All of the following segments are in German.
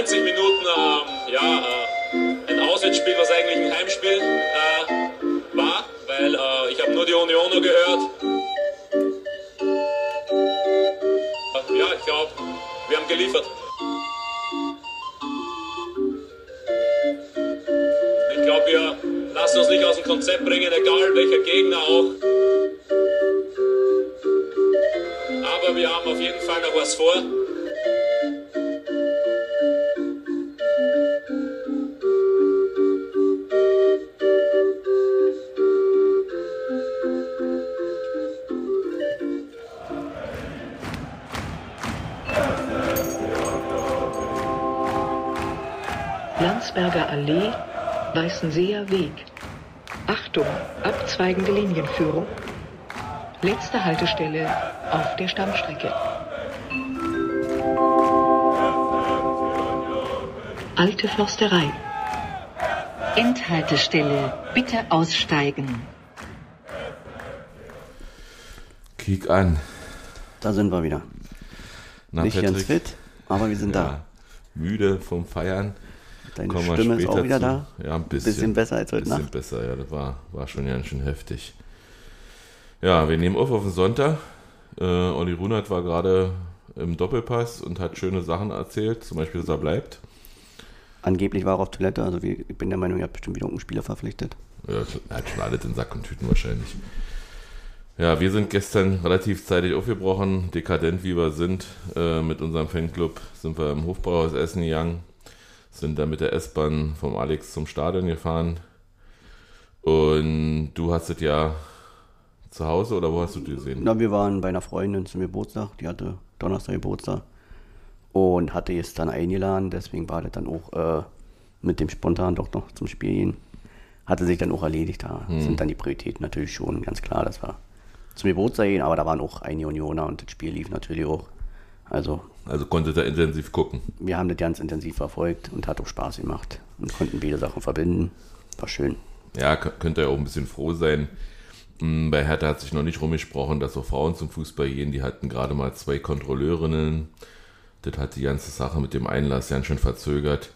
90 Minuten ähm, ja, äh, ein Auswärtsspiel, was eigentlich ein Heimspiel äh, war, weil äh, ich habe nur die Unioner gehört. Äh, ja, ich glaube, wir haben geliefert. Ich glaube, wir lassen uns nicht aus dem Konzept bringen, egal welcher Gegner auch. Aber wir haben auf jeden Fall noch was vor. Allee, Weißenseer Weg. Achtung, abzweigende Linienführung. Letzte Haltestelle auf der Stammstrecke. Alte Försterei. Endhaltestelle. Bitte aussteigen. Kick an. Da sind wir wieder. Na, Nicht ganz Patrick? fit, aber wir sind Ja, müde vom Feiern. Deine Kommen Stimme ist auch wieder zu. da. Ja, ein bisschen. Bisschen besser als heute bisschen Nacht. besser, ja, das war, war schon ganz schön heftig. Ja, wir nehmen auf auf den Sonntag. Äh, Olli Runert war gerade im Doppelpass und hat schöne Sachen erzählt, zum Beispiel, dass er bleibt. Angeblich war er auf Toilette, also wie- ich bin der Meinung, er hat bestimmt wieder irgendeinen Spieler verpflichtet. Ja, er hat schon alles in Sack und Tüten wahrscheinlich. Ja, wir sind gestern relativ zeitig aufgebrochen, dekadent wie wir sind. Äh, mit unserem Fanclub sind wir im Hofbrauhaus Essen gegangen, sind dann mit der S-Bahn vom Alex zum Stadion gefahren. Und du hast es ja zu Hause oder wo hast du die gesehen? Na, wir waren bei einer Freundin zum Geburtstag, die hatte Donnerstag Geburtstag und hatte es dann eingeladen, deswegen war das dann auch äh, mit dem spontan doch noch zum Spiel gehen. Hatte sich dann auch erledigt, da Hm. sind dann die Prioritäten natürlich schon ganz klar, das war zum Geburtstag gehen, aber da waren auch einige Unioner und das Spiel lief natürlich auch. Also Also konntet ihr intensiv gucken. wir haben das ganz intensiv verfolgt und hat auch Spaß gemacht und konnten beide Sachen verbinden. War schön. Ja, könnt ihr auch ein bisschen froh sein. Mm, Bei Hertha hat sich noch nicht rumgesprochen, dass auch Frauen zum Fußball gehen. Die hatten gerade mal zwei Kontrolleurinnen. Das hat die ganze Sache mit dem Einlass ganz schön verzögert.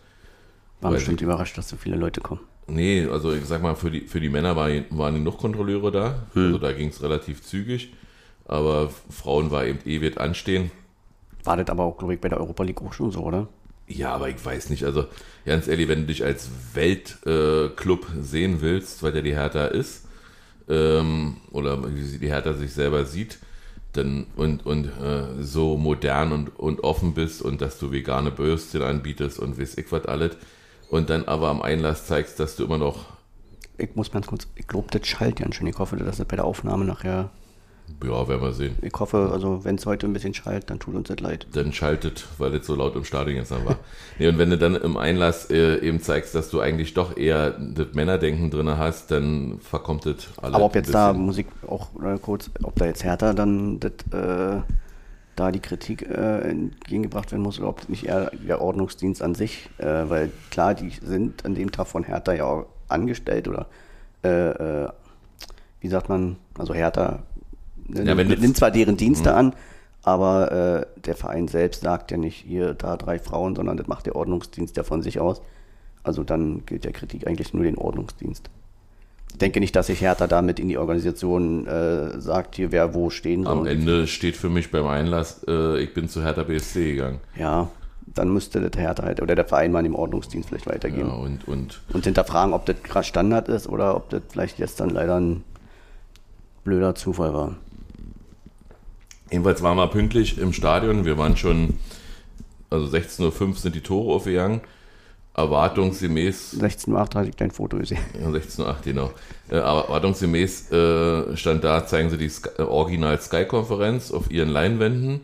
War bestimmt überrascht, dass so viele Leute kommen. Nee, also ich sag mal, für die, für die Männer war, waren genug Kontrolleure da. Also da ging es relativ zügig. Aber Frauen war eben ewig anstehen. War das aber auch, glaube ich, bei der Europa League auch schon so, oder? Ja, aber ich weiß nicht. Also ganz ehrlich, wenn du dich als Weltclub äh, sehen willst, weil der die Hertha ist, ähm, oder wie die Hertha sich selber sieht, dann und, und äh, so modern und, und offen bist und dass du vegane Bürstchen anbietest und weiß ich was alles und dann aber am Einlass zeigst, dass du immer noch, Ich muss ganz kurz, ich glaube, das schallt ganz schön. Ich hoffe, dass das bei der Aufnahme nachher, ja, werden wir sehen. ich hoffe, also wenn es heute ein bisschen schallt, dann tut uns das leid. dann schaltet, weil es so laut im Stadion jetzt dann war. nee, und wenn du dann im Einlass äh, eben zeigst, dass du eigentlich doch eher das Männerdenken drin hast, dann verkommt das alles. Aber ob jetzt da. Musik auch äh, kurz, ob da jetzt härter dann das, äh, da die Kritik äh, entgegengebracht werden muss oder ob nicht eher der Ordnungsdienst an sich, äh, weil klar, die sind an dem Tag von Hertha ja auch angestellt oder äh, wie sagt man, also Hertha ne, Ja, nimmt, zwar deren Dienste an, aber äh, der Verein selbst sagt ja nicht hier da drei Frauen, sondern das macht der Ordnungsdienst ja von sich aus. Also dann gilt der Kritik eigentlich nur den Ordnungsdienst. Ich denke nicht, dass sich Hertha damit in die Organisation äh, sagt, hier wer wo stehen soll. Am Ende steht für mich beim Einlass, äh, ich bin zu Hertha BSC gegangen. Ja, dann müsste der Hertha halt oder der Verein mal dem Ordnungsdienst vielleicht weitergeben. Ja, und, und Und hinterfragen, ob das krass Standard ist oder ob das vielleicht jetzt dann leider ein blöder Zufall war. Jedenfalls waren wir pünktlich im Stadion. Wir waren schon, also 16.05 Uhr sind die Tore aufgegangen. Erwartungsgemäß 16.08 Uhr hatte ich dein Foto gesehen. Ja, 16.08 genau. Äh, erwartungsgemäß äh, stand da, zeigen sie die Sky, äh, Original Sky-Konferenz auf ihren Leinwänden.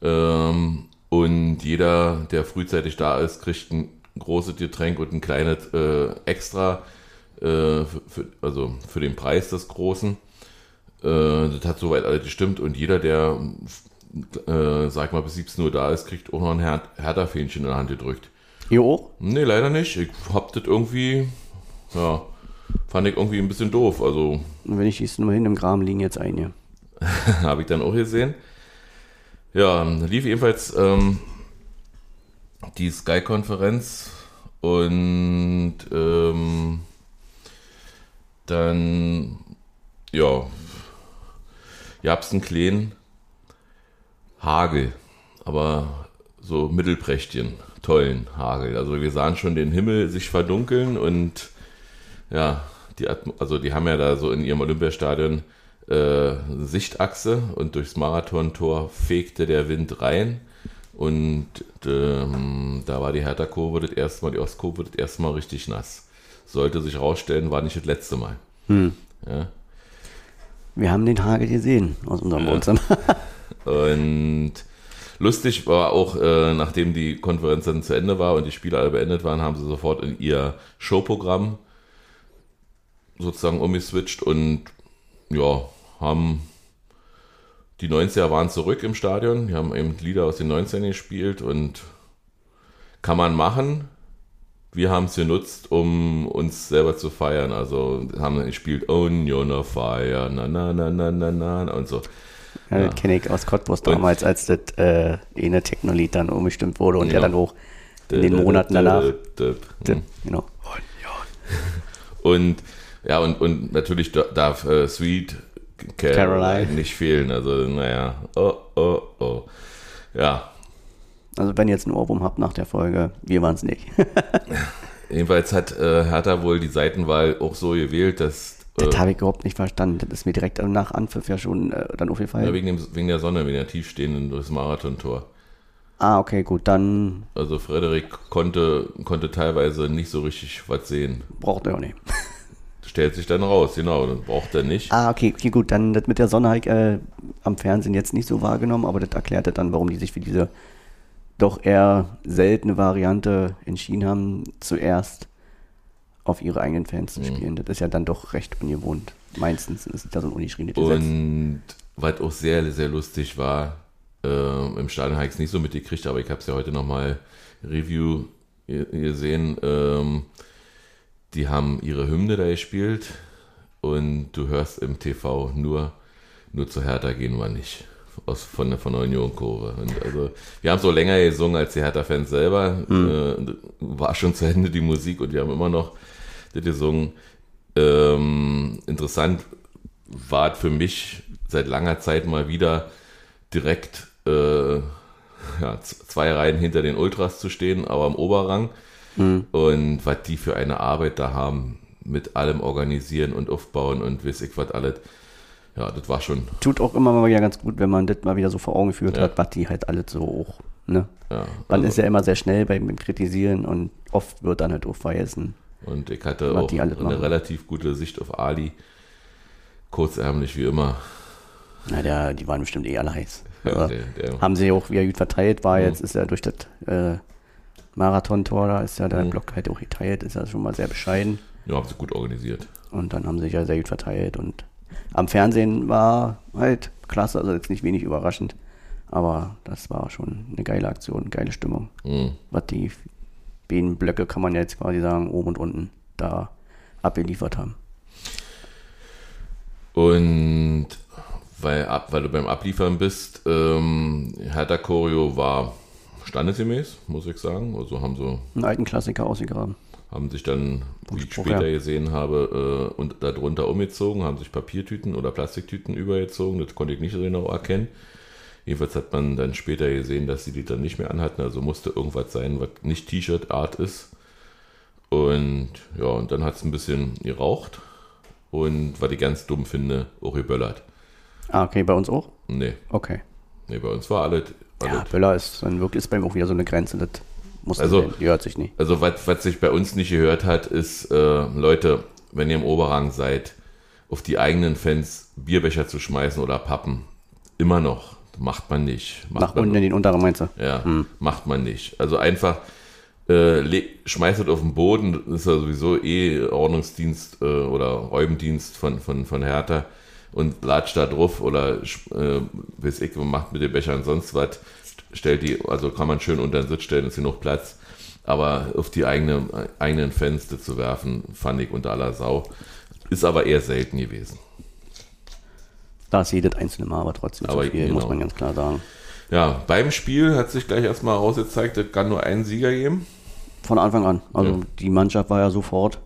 Ähm, und jeder, der frühzeitig da ist, kriegt ein großes Getränk und ein kleines äh, Extra, äh, für, also für den Preis des Großen. Äh, das hat soweit alles gestimmt und jeder, der, äh, sag mal, bis 17 Uhr da ist, kriegt auch noch ein Her Hertha-Fähnchen in der Hand gedrückt. Hier auch? Nee, leider nicht. Ich hab das irgendwie, ja, fand ich irgendwie ein bisschen doof. Also Und wenn ich schieße nur hin, im Graben liegen jetzt einige. habe ich dann auch gesehen. Ja, lief jedenfalls ähm, die Sky-Konferenz und ähm, dann, ja, gab es einen kleinen Hagel, aber so mittelprächtigen, tollen Hagel. Also wir sahen schon den Himmel sich verdunkeln und ja, die, Atmo also die haben ja da so in ihrem Olympiastadion äh, Sichtachse und durchs Marathontor fegte der Wind rein. Und ähm, da war die Hertha-Kurve das erste Mal, die Ostkurve das erste Mal richtig nass. Sollte sich rausstellen, war nicht das letzte Mal. Hm. Ja. Wir haben den Hagel gesehen aus unserem Wohnzimmer. Und lustig war auch, äh, nachdem die Konferenz dann zu Ende war und die Spiele alle beendet waren, haben sie sofort in ihr Showprogramm sozusagen umgeswitcht und ja, haben die 90er waren zurück im Stadion, die haben eben Lieder aus den 90ern gespielt und kann man machen. Wir haben es genutzt, um uns selber zu feiern. Also haben gespielt Onion of Fire, na na na na na na und so. Ja, Ja. Das kenne ich aus Cottbus damals, als das äh, eine Technolied dann umgestimmt wurde und Ja. er dann auch in den Monaten danach. Genau. Und ja, und, und natürlich da- darf äh, Sweet Caroline, Caroline. nicht fehlen. Also, naja, oh, oh, oh. Ja, Also wenn ihr jetzt einen Ohrwurm habt nach der Folge, wir waren es nicht. jedenfalls hat äh, Hertha wohl die Seitenwahl auch so gewählt, dass. das Äh, habe ich überhaupt nicht verstanden. Das ist mir direkt nach Anpfiff ja schon äh, dann ja, aufgefallen. wegen, dem, wegen der Sonne, wegen der tiefstehenden durchs Marathontor. ah, okay, gut, dann Also Frederik konnte, konnte teilweise nicht so richtig was sehen. braucht er auch nicht. Stellt sich dann raus, genau, dann braucht er nicht. Ah, okay, okay, gut, dann das mit der Sonne habe ich äh, am Fernsehen jetzt nicht so wahrgenommen, aber das erklärt dann, warum die sich für diese doch eher seltene Variante entschieden haben, zuerst auf ihre eigenen Fans Mhm. zu spielen. Das ist ja dann doch recht ungewohnt. Meistens ist es da so ein ungeschriebenes Gesetz. Und was auch sehr, sehr lustig war, äh, im Stadion habe ich es nicht so mitgekriegt, aber ich habe es ja heute nochmal Review ge- gesehen. Ähm, die haben ihre Hymne da gespielt und du hörst im TV nur, nur zu Hertha gehen wir nicht. Aus, von, der- von der Union-Kurve. Und also, wir haben so länger gesungen als die Hertha-Fans selber. Äh, war schon zu Ende die Musik und wir haben immer noch das gesungen. Ähm, interessant war es für mich seit langer Zeit mal wieder direkt äh, ja, zwei Reihen hinter den Ultras zu stehen, aber im Oberrang. Und was die für eine Arbeit da haben, mit allem organisieren und aufbauen und weiß ich was alles. Ja, das war schon, Tut auch immer mal wieder ganz gut, wenn man das mal wieder so vor Augen geführt Ja. hat, was die halt alles so hoch. Ne? ja. Man also- ist ja immer sehr schnell beim, Kritisieren und oft wird dann halt auch vergessen. Und ich hatte auch eine machen. relativ gute Sicht auf Ali. Kurzärmlich wie immer. Na, der, die waren bestimmt eh alle heiß. Ja, der- der- haben sie auch wieder gut verteilt, war jetzt, ist ja durch das äh, Marathon-Tor, da ist ja der Mhm. Block halt auch geteilt, ist ja schon mal sehr bescheiden. Ja, haben sie gut organisiert. Und dann haben sie sich ja sehr gut verteilt und am Fernsehen war halt klasse, also jetzt nicht wenig überraschend, aber das war schon eine geile Aktion, geile Stimmung. Mhm. Was die beiden Blöcke, kann man jetzt quasi sagen, oben und unten da abgeliefert haben. Und weil, ab, weil du beim Abliefern bist, ähm, Hertha Choreo war standesgemäß, muss ich sagen. Also haben so Einen alten Klassiker ausgegraben. Haben sich dann, wie ich später ja. gesehen habe, äh, und darunter umgezogen, haben sich Papiertüten oder Plastiktüten übergezogen. Das konnte ich nicht so genau erkennen. Jedenfalls hat man dann später gesehen, dass sie die dann nicht mehr anhatten. Also musste irgendwas sein, was nicht T-Shirt-Art ist. Und ja, und dann hat es ein bisschen geraucht. Und was ich ganz dumm finde, auch geböllert. Ah, okay, bei uns auch? Nee, Okay. nee, bei uns war alles. alles Ja, Böller ist dann wirklich ist bei ihm auch wieder so eine Grenze, das muss Also- die hört sich nicht. Also was, was sich bei uns nicht gehört hat, ist, äh, Leute, wenn ihr im Oberrang seid, auf die eigenen Fans Bierbecher zu schmeißen oder Pappen. Immer noch. Macht man nicht. Macht Nach man unten in den unteren meinst du? Ja, macht man nicht. Also einfach äh, schmeißt es auf den Boden, das ist ja sowieso eh Ordnungsdienst äh, oder Räumdienst von, von, von Hertha und latscht da drauf oder äh, weiß ich, macht mit den Bechern sonst was, stellt die, also kann man schön unter den Sitz stellen, ist hier noch Platz. Aber auf die eigene, eigenen Fenster zu werfen, fand ich unter aller Sau. Ist aber eher selten gewesen. Da ist jedes einzelne Mal, aber trotzdem Aber zu viel, genau. muss man ganz klar sagen. Ja, beim Spiel hat sich gleich erstmal herausgezeigt, es kann nur einen Sieger geben. Von Anfang an. Also Ja. die Mannschaft war ja sofort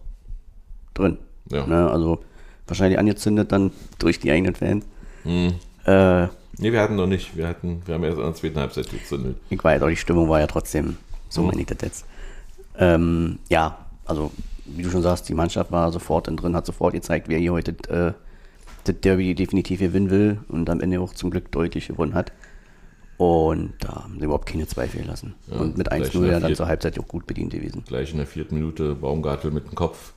drin. Ja. Ne? Also wahrscheinlich angezündet dann durch die eigenen Fans. Hm. Äh, Nee, wir hatten noch nicht. Wir hatten, wir haben erst in der zweiten Halbzeit gezündet. ich weiß, aber die Stimmung war ja trotzdem, so Mhm. meine ich das jetzt. Ähm, ja, also wie du schon sagst, die Mannschaft war sofort drin, hat sofort gezeigt, wer hier heute äh, das Derby definitiv gewinnen will und am Ende auch zum Glück deutlich gewonnen hat. Und da haben sie überhaupt keine Zweifel gelassen. Ja, und mit gleich 1-0 in der ja dann zur Halbzeit auch gut bedient gewesen. Gleich in der vierten Minute Baumgartel mit dem Kopf.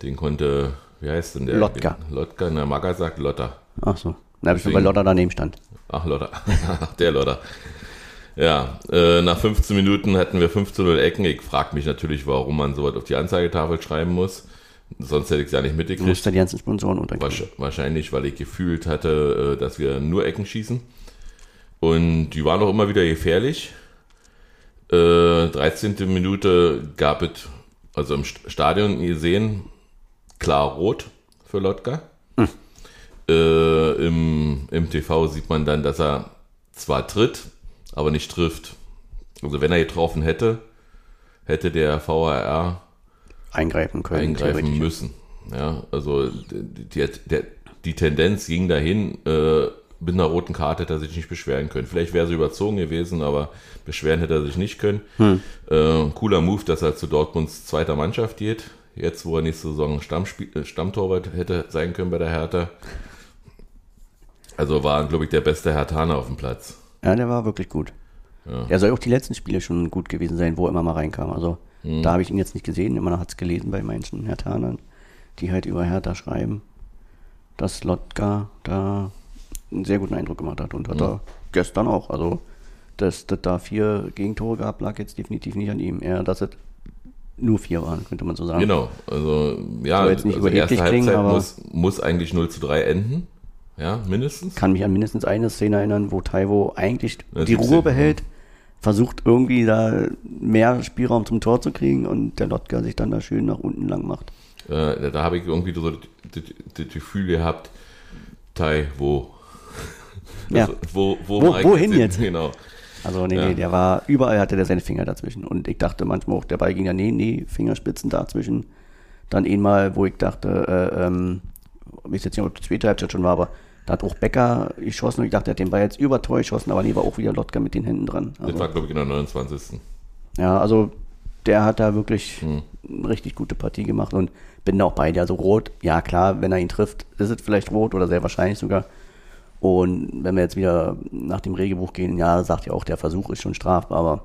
Den konnte, wie heißt denn der? Lotka. Lotka, na, Maga sagt Lotta. Ach so. Da habe ich schon bei Lotta daneben stand. Ach, Lotta. der Lotta. Ja, äh, nach 15 Minuten hatten wir 15 0 Ecken. Ich frage mich natürlich, warum man sowas auf die Anzeigetafel schreiben muss. Sonst hätte ich es ja nicht Du musst mitgekriegt. da die ganzen Sponsoren unterkriegen. Wahrsch- Wahrscheinlich, weil ich gefühlt hatte, äh, dass wir nur Ecken schießen. Und die waren auch immer wieder gefährlich. Äh, 13. Minute gab es, also im St- Stadion gesehen, klar rot für Lotka. Äh, im, Im TV sieht man dann, dass er zwar tritt, aber nicht trifft. Also wenn er getroffen hätte, hätte der VAR eingreifen können. eingreifen müssen. Ja, also die, die, die Tendenz ging dahin, äh, mit einer roten Karte hätte er sich nicht beschweren können. Vielleicht wäre sie überzogen gewesen, aber beschweren hätte er sich nicht können. Äh, cooler Move, dass er zu Dortmunds zweiter Mannschaft geht. Jetzt, wo er nächste Saison Stammspiel, äh, Stammtorwart hätte sein können bei der Hertha. Also war, glaube ich, der beste Hertaner auf dem Platz. Ja, der war wirklich gut. Ja. Er soll auch die letzten Spiele schon gut gewesen sein, wo er immer mal reinkam. Also Mhm. da habe ich ihn jetzt nicht gesehen, immer noch hat es gelesen bei manchen Hertanern, die halt über Hertha schreiben, dass Lotka da einen sehr guten Eindruck gemacht hat und hat Mhm. er gestern auch. Also dass das da vier Gegentore gab, lag jetzt definitiv nicht an ihm. Eher, dass es nur vier waren, könnte man so sagen. Genau, also ja, jetzt nicht also erste überheblich klingen, Halbzeit aber- muss, muss eigentlich 0 zu 3 enden. Ja, mindestens. kann mich an mindestens eine Szene erinnern, wo Taiwo eigentlich Ja, die 17, Ruhe behält, versucht irgendwie da mehr Spielraum zum Tor zu kriegen und der Lotka sich dann da schön nach unten lang macht. Äh, da habe ich irgendwie so das, das, das Gefühl gehabt, Tai, wo? Ja. Also, wo, wo, Wo- wohin hin? jetzt? Genau. Also nee, Ja. nee, der war, überall hatte der seine Finger dazwischen. Und ich dachte manchmal auch, der Ball ging ja, nee, nee, Fingerspitzen dazwischen. Dann einmal, wo ich dachte, äh, ähm, ich weiß jetzt nicht, ob die zweite Halbzeit schon war, aber da hat auch Becker geschossen und ich dachte, er hat den Ball jetzt über Tor geschossen, aber nee, war auch wieder Lotka mit den Händen dran. Das Also, war, glaube ich, in der 29. Ja, also der hat da wirklich Hm. eine richtig gute Partie gemacht und bin da auch bei dir. Also rot, ja klar, wenn er ihn trifft, ist es vielleicht rot oder sehr wahrscheinlich sogar. Und wenn wir jetzt wieder nach dem Regelbuch gehen, ja, sagt ja auch, der Versuch ist schon strafbar, aber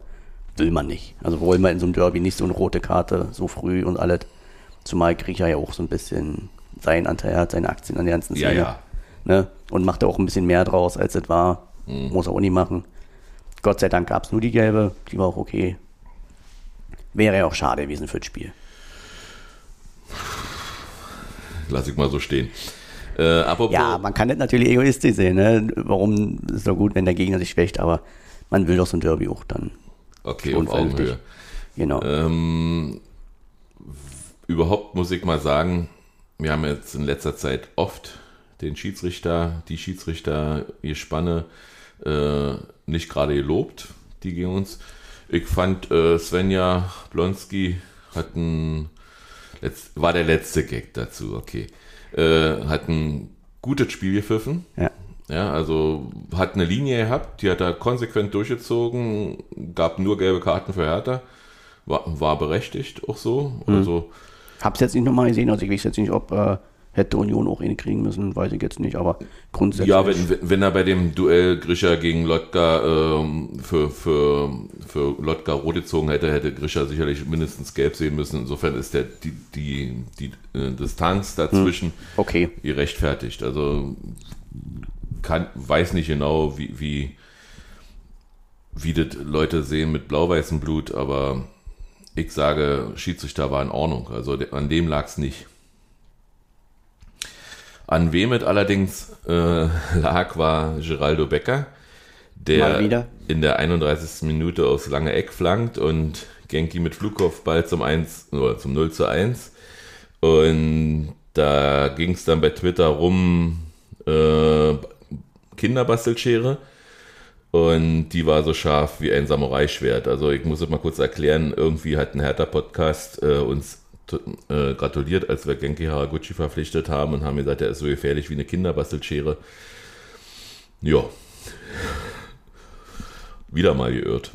will man nicht. Also wollen wir in so einem Derby nicht so eine rote Karte so früh und alles. Zumal Griecher ja auch so ein bisschen seinen Anteil hat, seine Aktien an der ganzen Ja, Szene. ja. Ne? Und macht da auch ein bisschen mehr draus, als es war. Mhm. Muss er auch nicht machen. Gott sei Dank gab es nur die gelbe, die war auch okay. Wäre ja auch schade gewesen für das Spiel. Lass ich mal so stehen. Äh, apropos, Ja, man kann das natürlich egoistisch sehen. Ne? Warum ist doch gut, wenn der Gegner sich schwächt, aber man will doch so ein Derby auch dann. okay, auf Augenhöhe. Genau. Ähm, überhaupt muss ich mal sagen, wir haben jetzt in letzter Zeit oft den Schiedsrichter, die Schiedsrichter, ihr Spanne äh, nicht gerade gelobt, die gegen uns. Ich fand äh, Svenja Blonski hat ein, war der letzte Gag dazu, okay, äh, hat ein gutes Spiel gepfiffen. ja. Ja, also hat eine Linie gehabt, die hat er konsequent durchgezogen, gab nur gelbe Karten für Hertha, war, war berechtigt auch so. Also Hab's jetzt nicht nochmal gesehen, also ich weiß jetzt nicht, ob äh, hätte Union auch ihn kriegen müssen, weiß ich jetzt nicht, aber grundsätzlich. ja, wenn, wenn er bei dem Duell Grischer gegen Lotka ähm, für, für, für Lotka rot gezogen hätte, hätte Grischer sicherlich mindestens gelb sehen müssen. Insofern ist der, die, die, die äh, Distanz dazwischen Okay. gerechtfertigt. Also kann, weiß nicht genau, wie, wie, wie das Leute sehen mit blau-weißem Blut, aber ich sage, Schiedsrichter war in Ordnung. Also an dem lag es nicht. An wem es allerdings äh, lag, war Geraldo Becker, der in der 31. Minute aufs lange Eck flankt und Genki mit Flugkopfball zum 1 oder zum 0 zu 1. Und da ging es dann bei Twitter rum, äh, Kinderbastelschere. Und die war so scharf wie ein Samurai-Schwert. Also ich muss es mal kurz erklären, irgendwie hat ein Hertha-Podcast äh, uns äh, gratuliert, als wir Genki Haraguchi verpflichtet haben und haben gesagt, er ist so gefährlich wie eine Kinderbastelschere. Ja. Wieder mal geirrt.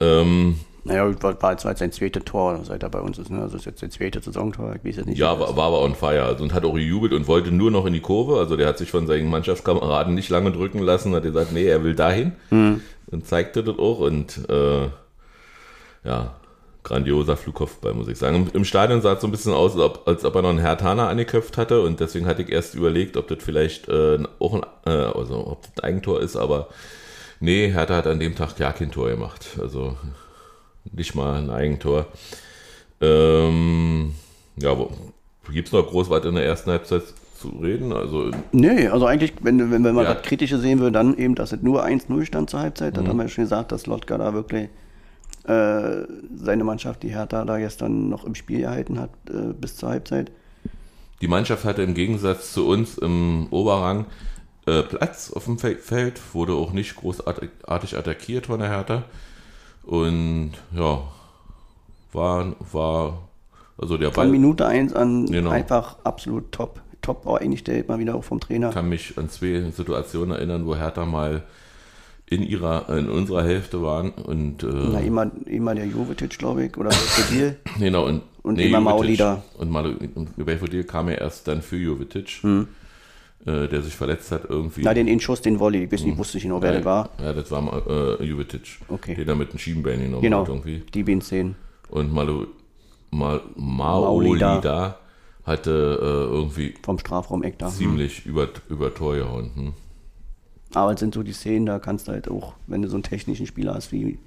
Ähm, Naja, war, war jetzt sein zweites Tor, seit er bei uns ist. Ne? Also ist jetzt sein zweites Saisontor. Ich weiß jetzt nicht. Ja, war, war aber on fire also, und hat auch gejubelt und wollte nur noch in die Kurve. Also der hat sich von seinen Mannschaftskameraden nicht lange drücken lassen, hat gesagt, nee, er will dahin und zeigte das auch und äh, ja, grandioser Flugkopfball, muss ich sagen. Im, Stadion sah es so ein bisschen aus, als ob, als ob er noch einen Hertaner angeköpft hatte und deswegen hatte ich erst überlegt, ob das vielleicht äh, auch ein, äh, also ob das ein Eigentor ist, aber nee, Hertha hat an dem Tag ja kein Tor gemacht. Also nicht mal ein Eigentor. Ähm, ja, gibt es noch groß was in der ersten Halbzeit zu reden? Also, Nee, also eigentlich, wenn, wenn, wenn man Ja. das Kritische sehen will, dann eben, dass es nur 1-0 stand zur Halbzeit. Mhm. Dann haben wir ja schon gesagt, dass Lotka da wirklich äh, seine Mannschaft, die Hertha, da gestern noch im Spiel gehalten hat äh, bis zur Halbzeit. die Mannschaft hatte im Gegensatz zu uns im Oberrang äh, Platz auf dem Fe- Feld, wurde auch nicht großartig artig attackiert von der Hertha. Und ja, war, war also der Von Ball Minute 1 an Genau. einfach absolut top. Top auch eingestellt, mal wieder auch vom Trainer. kann mich an zwei Situationen erinnern, wo Hertha mal in ihrer, in unserer Hälfte waren und äh, Na, immer, immer der Jovetic, glaube ich, oder Fedil. Genau, und, Und immer Maoli da. Und, und Belfodil kam ja erst dann für Jovetic, äh, der sich verletzt hat irgendwie. Hm. Na, den Schuss, den Volley, ich weiß nicht, wusste ich noch, wer ja, das war. Ja, das war äh, Jovetic. Okay. Den er mit einem Schienbein genommen Genau, hat irgendwie. die beiden Szenen. Und Malu, Mal, Maoli Maoli da. da hatte äh, irgendwie Vom Strafraum-Eck da. ziemlich über, über Tor gehauen. Hm. Aber es sind so die Szenen, da kannst du halt auch, wenn du so einen technischen Spieler hast wie,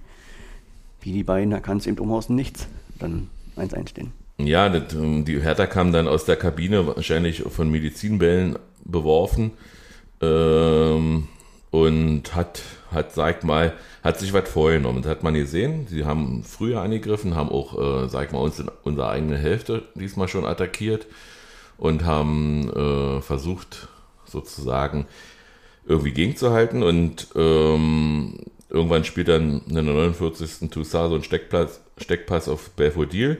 wie die beiden, da kannst du eben um aus dem Nichts dann 1-1 stehen. Ja, ähm, die Hertha kam dann aus der Kabine, wahrscheinlich von Medizinbällen beworfen ähm, und hat, hat, sag mal, hat sich was vorgenommen. Das hat man gesehen. Sie haben früher angegriffen, haben auch, äh, sag mal, uns in unserer eigenen Hälfte diesmal schon attackiert und haben äh, versucht, sozusagen irgendwie gegenzuhalten und ähm, irgendwann spielt dann in der 49. Toussaint so ein Steckpass, Steckpass auf Belfodil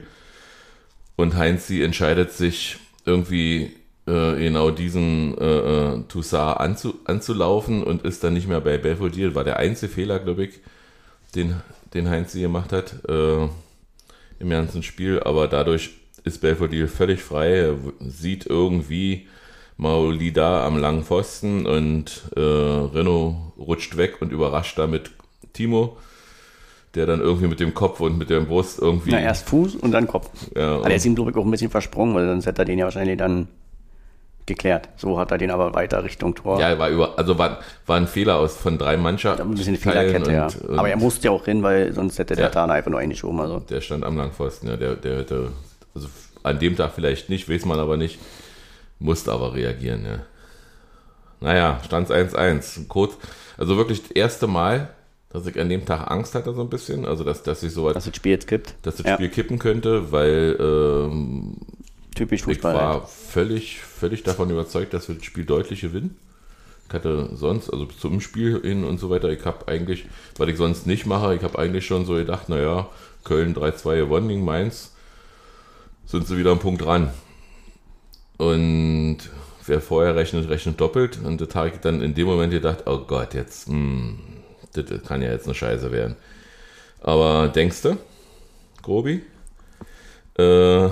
und Heinzi entscheidet sich irgendwie äh, genau diesen äh, äh, Toussaint anzu, anzulaufen und ist dann nicht mehr bei Belfodil. War der einzige Fehler, glaube ich, den, den Heinzi gemacht hat äh, im ganzen Spiel, aber dadurch ist Belfodil völlig frei, er sieht irgendwie Maolida am langen Pfosten und äh, Renault rutscht weg und überrascht damit Timo, der dann irgendwie mit dem Kopf und mit der Brust irgendwie. Na, erst Fuß und dann Kopf. Ja, Aber der ist ihm, glaube ich, auch ein bisschen versprungen, weil sonst hätte er den ja wahrscheinlich dann geklärt. So hat er den aber weiter Richtung Tor. Ja, war über, also war, war ein Fehler aus von drei Mannschaften. ein bisschen Fehlerkette, ja. und, und aber er musste ja auch hin, weil sonst hätte der Ja. Tana einfach nur eingeschoben. Also. Der stand am Langpfosten, ja, der, der hätte, also an dem Tag vielleicht nicht, weiß man aber nicht, musste aber reagieren, ja. Naja, stand 1-1. Kurz, also wirklich das erste Mal, dass ich an dem Tag Angst hatte, so ein bisschen, also dass, dass ich so weit, Dass das Spiel jetzt kippt. dass das Ja, Spiel kippen könnte, weil ähm, Typisch ich Fußball. war halt. völlig, völlig davon überzeugt, dass wir das Spiel deutlich gewinnen. Ich hatte sonst, also zum Spiel hin und so weiter, ich habe eigentlich, was ich sonst nicht mache, ich habe eigentlich schon so gedacht, naja, Köln 3-2 gewonnen gegen Mainz, sind sie wieder am Punkt ran. Und wer vorher rechnet, rechnet doppelt. Und habe ich dann in dem Moment gedacht, oh Gott, jetzt, hm, das, kann ja jetzt eine Scheiße werden. Aber denkst du, Grobi? Äh,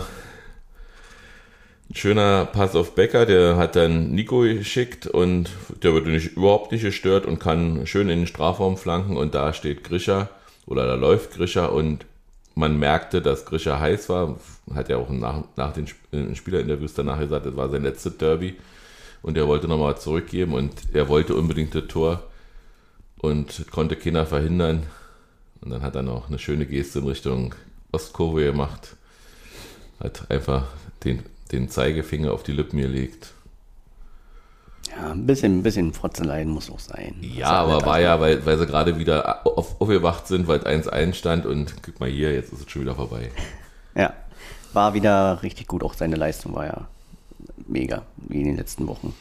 schöner Pass auf Becker, der hat dann Nico geschickt und der wird nicht, überhaupt nicht gestört und kann schön in den Strafraum flanken und da steht Grischer oder da läuft Grischer und man merkte, dass Grischer heiß war, hat ja auch nach, nach den äh, Spielerinterviews danach gesagt, das war sein letztes Derby und er wollte nochmal zurückgeben und er wollte unbedingt das Tor und konnte keiner verhindern und dann hat er noch eine schöne Geste in Richtung Ostkurve gemacht, hat einfach den, den Zeigefinger auf die Lippen gelegt. Ja, ein bisschen, ein bisschen Frotzeleien muss auch sein. Ja, aber war ja, weil, weil sie gerade wieder auf, aufgewacht sind, weil es 1-1 stand und guck mal hier, jetzt ist es schon wieder vorbei. Ja, war wieder richtig gut. Auch seine Leistung war ja mega, wie in den letzten Wochen.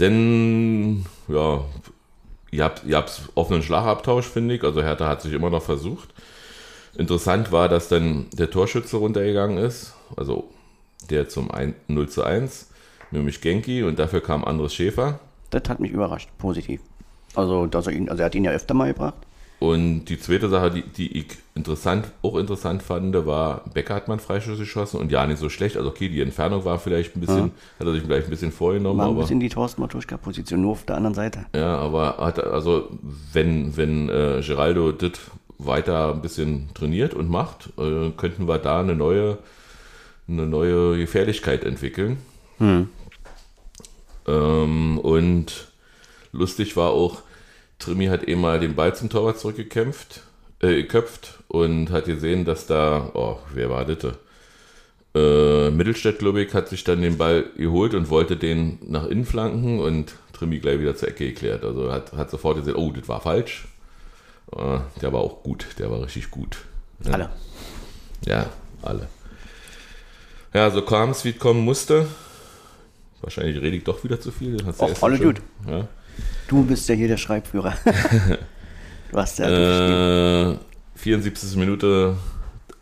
Denn, ja, ihr habt, ihr habt offenen Schlagabtausch, finde ich. Also Hertha hat sich immer noch versucht. Interessant war, dass dann der Torschütze runtergegangen ist, also der zum 1, 0 zu 1, nämlich Genki und dafür kam Andres Schäfer. Das hat mich überrascht, positiv. Also, dass er ihn, also er hat ihn ja öfter mal gebracht. Und die zweite Sache, die, die ich interessant, auch interessant fand, war, Becker hat man Freischuss geschossen und ja, nicht so schlecht. Also okay, die Entfernung war vielleicht ein bisschen, hat er sich vielleicht ein bisschen vorgenommen, War ein aber. bisschen die Thorsten Matuschka-Position, nur auf der anderen Seite. Ja, aber hat also wenn wenn äh, Geraldo das weiter ein bisschen trainiert und macht, äh, könnten wir da eine neue eine neue Gefährlichkeit entwickeln. Ähm, und lustig war auch, Trimi hat eben mal den Ball zum Torwart zurückgekämpft, äh, geköpft und hat gesehen, dass da, oh, wer war das? Äh, Mittelstädt, glaube ich, hat sich dann den Ball geholt und wollte den nach innen flanken und Trimi gleich wieder zur Ecke geklärt. Also hat, hat sofort gesehen, oh, das war falsch. Äh, der war auch gut, der war richtig gut. Ja. Alle. Ja, alle. Ja, so kam es, wie es kommen musste. Wahrscheinlich rede ich doch wieder zu viel. Hast Och, alle schon- gut. Ja. Du bist ja hier der Schreibführer. du hast ja. Äh, 74. Minute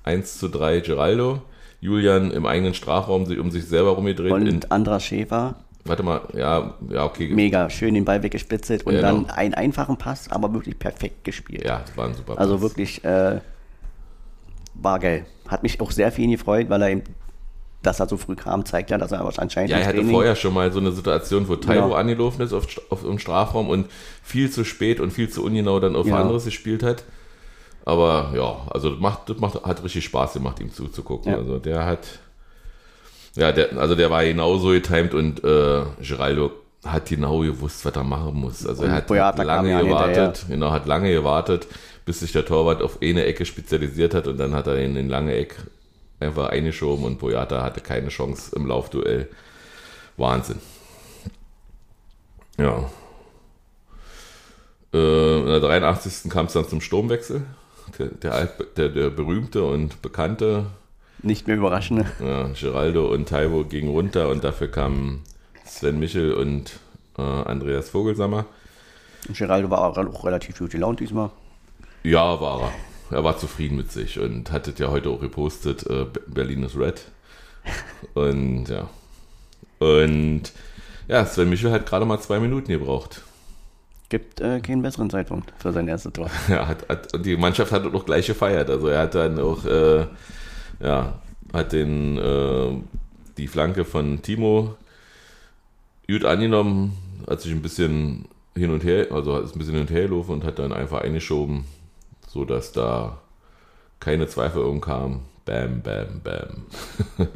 1 zu 3 Geraldo. Julian im eigenen Strafraum sich um sich selber rumgedreht. Und in, Andras Schäfer, warte mal, ja, ja, okay. mega schön den Ball weggespitzelt und Genau. dann einen einfachen Pass, aber wirklich perfekt gespielt. Ja, das war ein super Also Pass. wirklich äh, war geil. Hat mich auch sehr für ihn gefreut, weil er eben, dass er so früh kam, zeigt ja, dass er anscheinend Ja, er hatte Training- vorher schon mal so eine Situation, wo Taiwo Genau. angelaufen ist auf, auf im Strafraum und viel zu spät und viel zu ungenau dann auf Ja. anderes gespielt hat. Aber ja, also das macht, das macht, hat richtig Spaß gemacht, ihm zuzugucken. Ja. Also der hat, ja, der, also der war genauso getimed und äh, Geraldo hat genau gewusst, was er machen muss. Also Und er hat Boyata lange ja gewartet, genau, hat lange gewartet, bis sich der Torwart auf eine Ecke spezialisiert hat und dann hat er in den lange Eck einfach eingeschoben und Boyata hatte keine Chance im Laufduell. Wahnsinn. Ja. Äh, in der 83. kam es dann zum Sturmwechsel. Der, der, der, berühmte und bekannte Nicht mehr überraschend. ja, Geraldo und Taiwo gingen runter und dafür kamen Sven Michel und äh, Andreas Vogelsammer. Geraldo war auch auch relativ gut gelaunt diesmal. Ja, war er. Er war zufrieden mit sich und hat es ja heute auch gepostet, äh, Berlin ist red. Und ja. Und ja, Sven Michel hat gerade mal zwei Minuten gebraucht. Gibt äh, keinen besseren Zeitpunkt für sein erstes Tor. Ja, hat, hat, die Mannschaft hat auch gleich gefeiert. Also er hat dann auch, äh, ja, hat den, äh, die Flanke von Timo gut angenommen, hat sich ein bisschen hin und her, also ist ein bisschen hin und her gelaufen und hat dann einfach eingeschoben, so dass da keine Zweifel umkamen. Bam, bam, bam.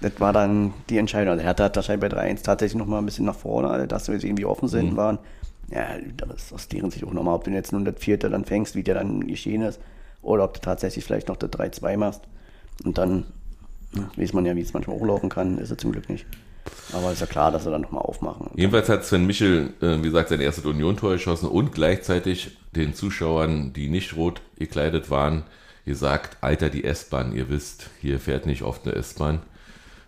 Das war dann die Entscheidung. Also Hertha hat wahrscheinlich bei 3-1 tatsächlich noch mal ein bisschen nach vorne, dass wir jetzt irgendwie offen Mhm. sind waren. Ja, das aus deren Sicht auch nochmal, ob du jetzt nun das vierte dann fängst, wie der dann geschehen ist, oder ob du tatsächlich vielleicht noch das 3-2 machst. Und dann weiß man ja, wie es manchmal auch laufen kann, ist es zum Glück nicht. Aber ist ja klar, dass sie dann nochmal aufmachen. Jedenfalls hat Sven Michel, äh, wie gesagt, sein erstes Union-Tor geschossen und gleichzeitig den Zuschauern, die nicht rot gekleidet waren, gesagt, Alter, die S-Bahn, ihr wisst, hier fährt nicht oft eine S-Bahn.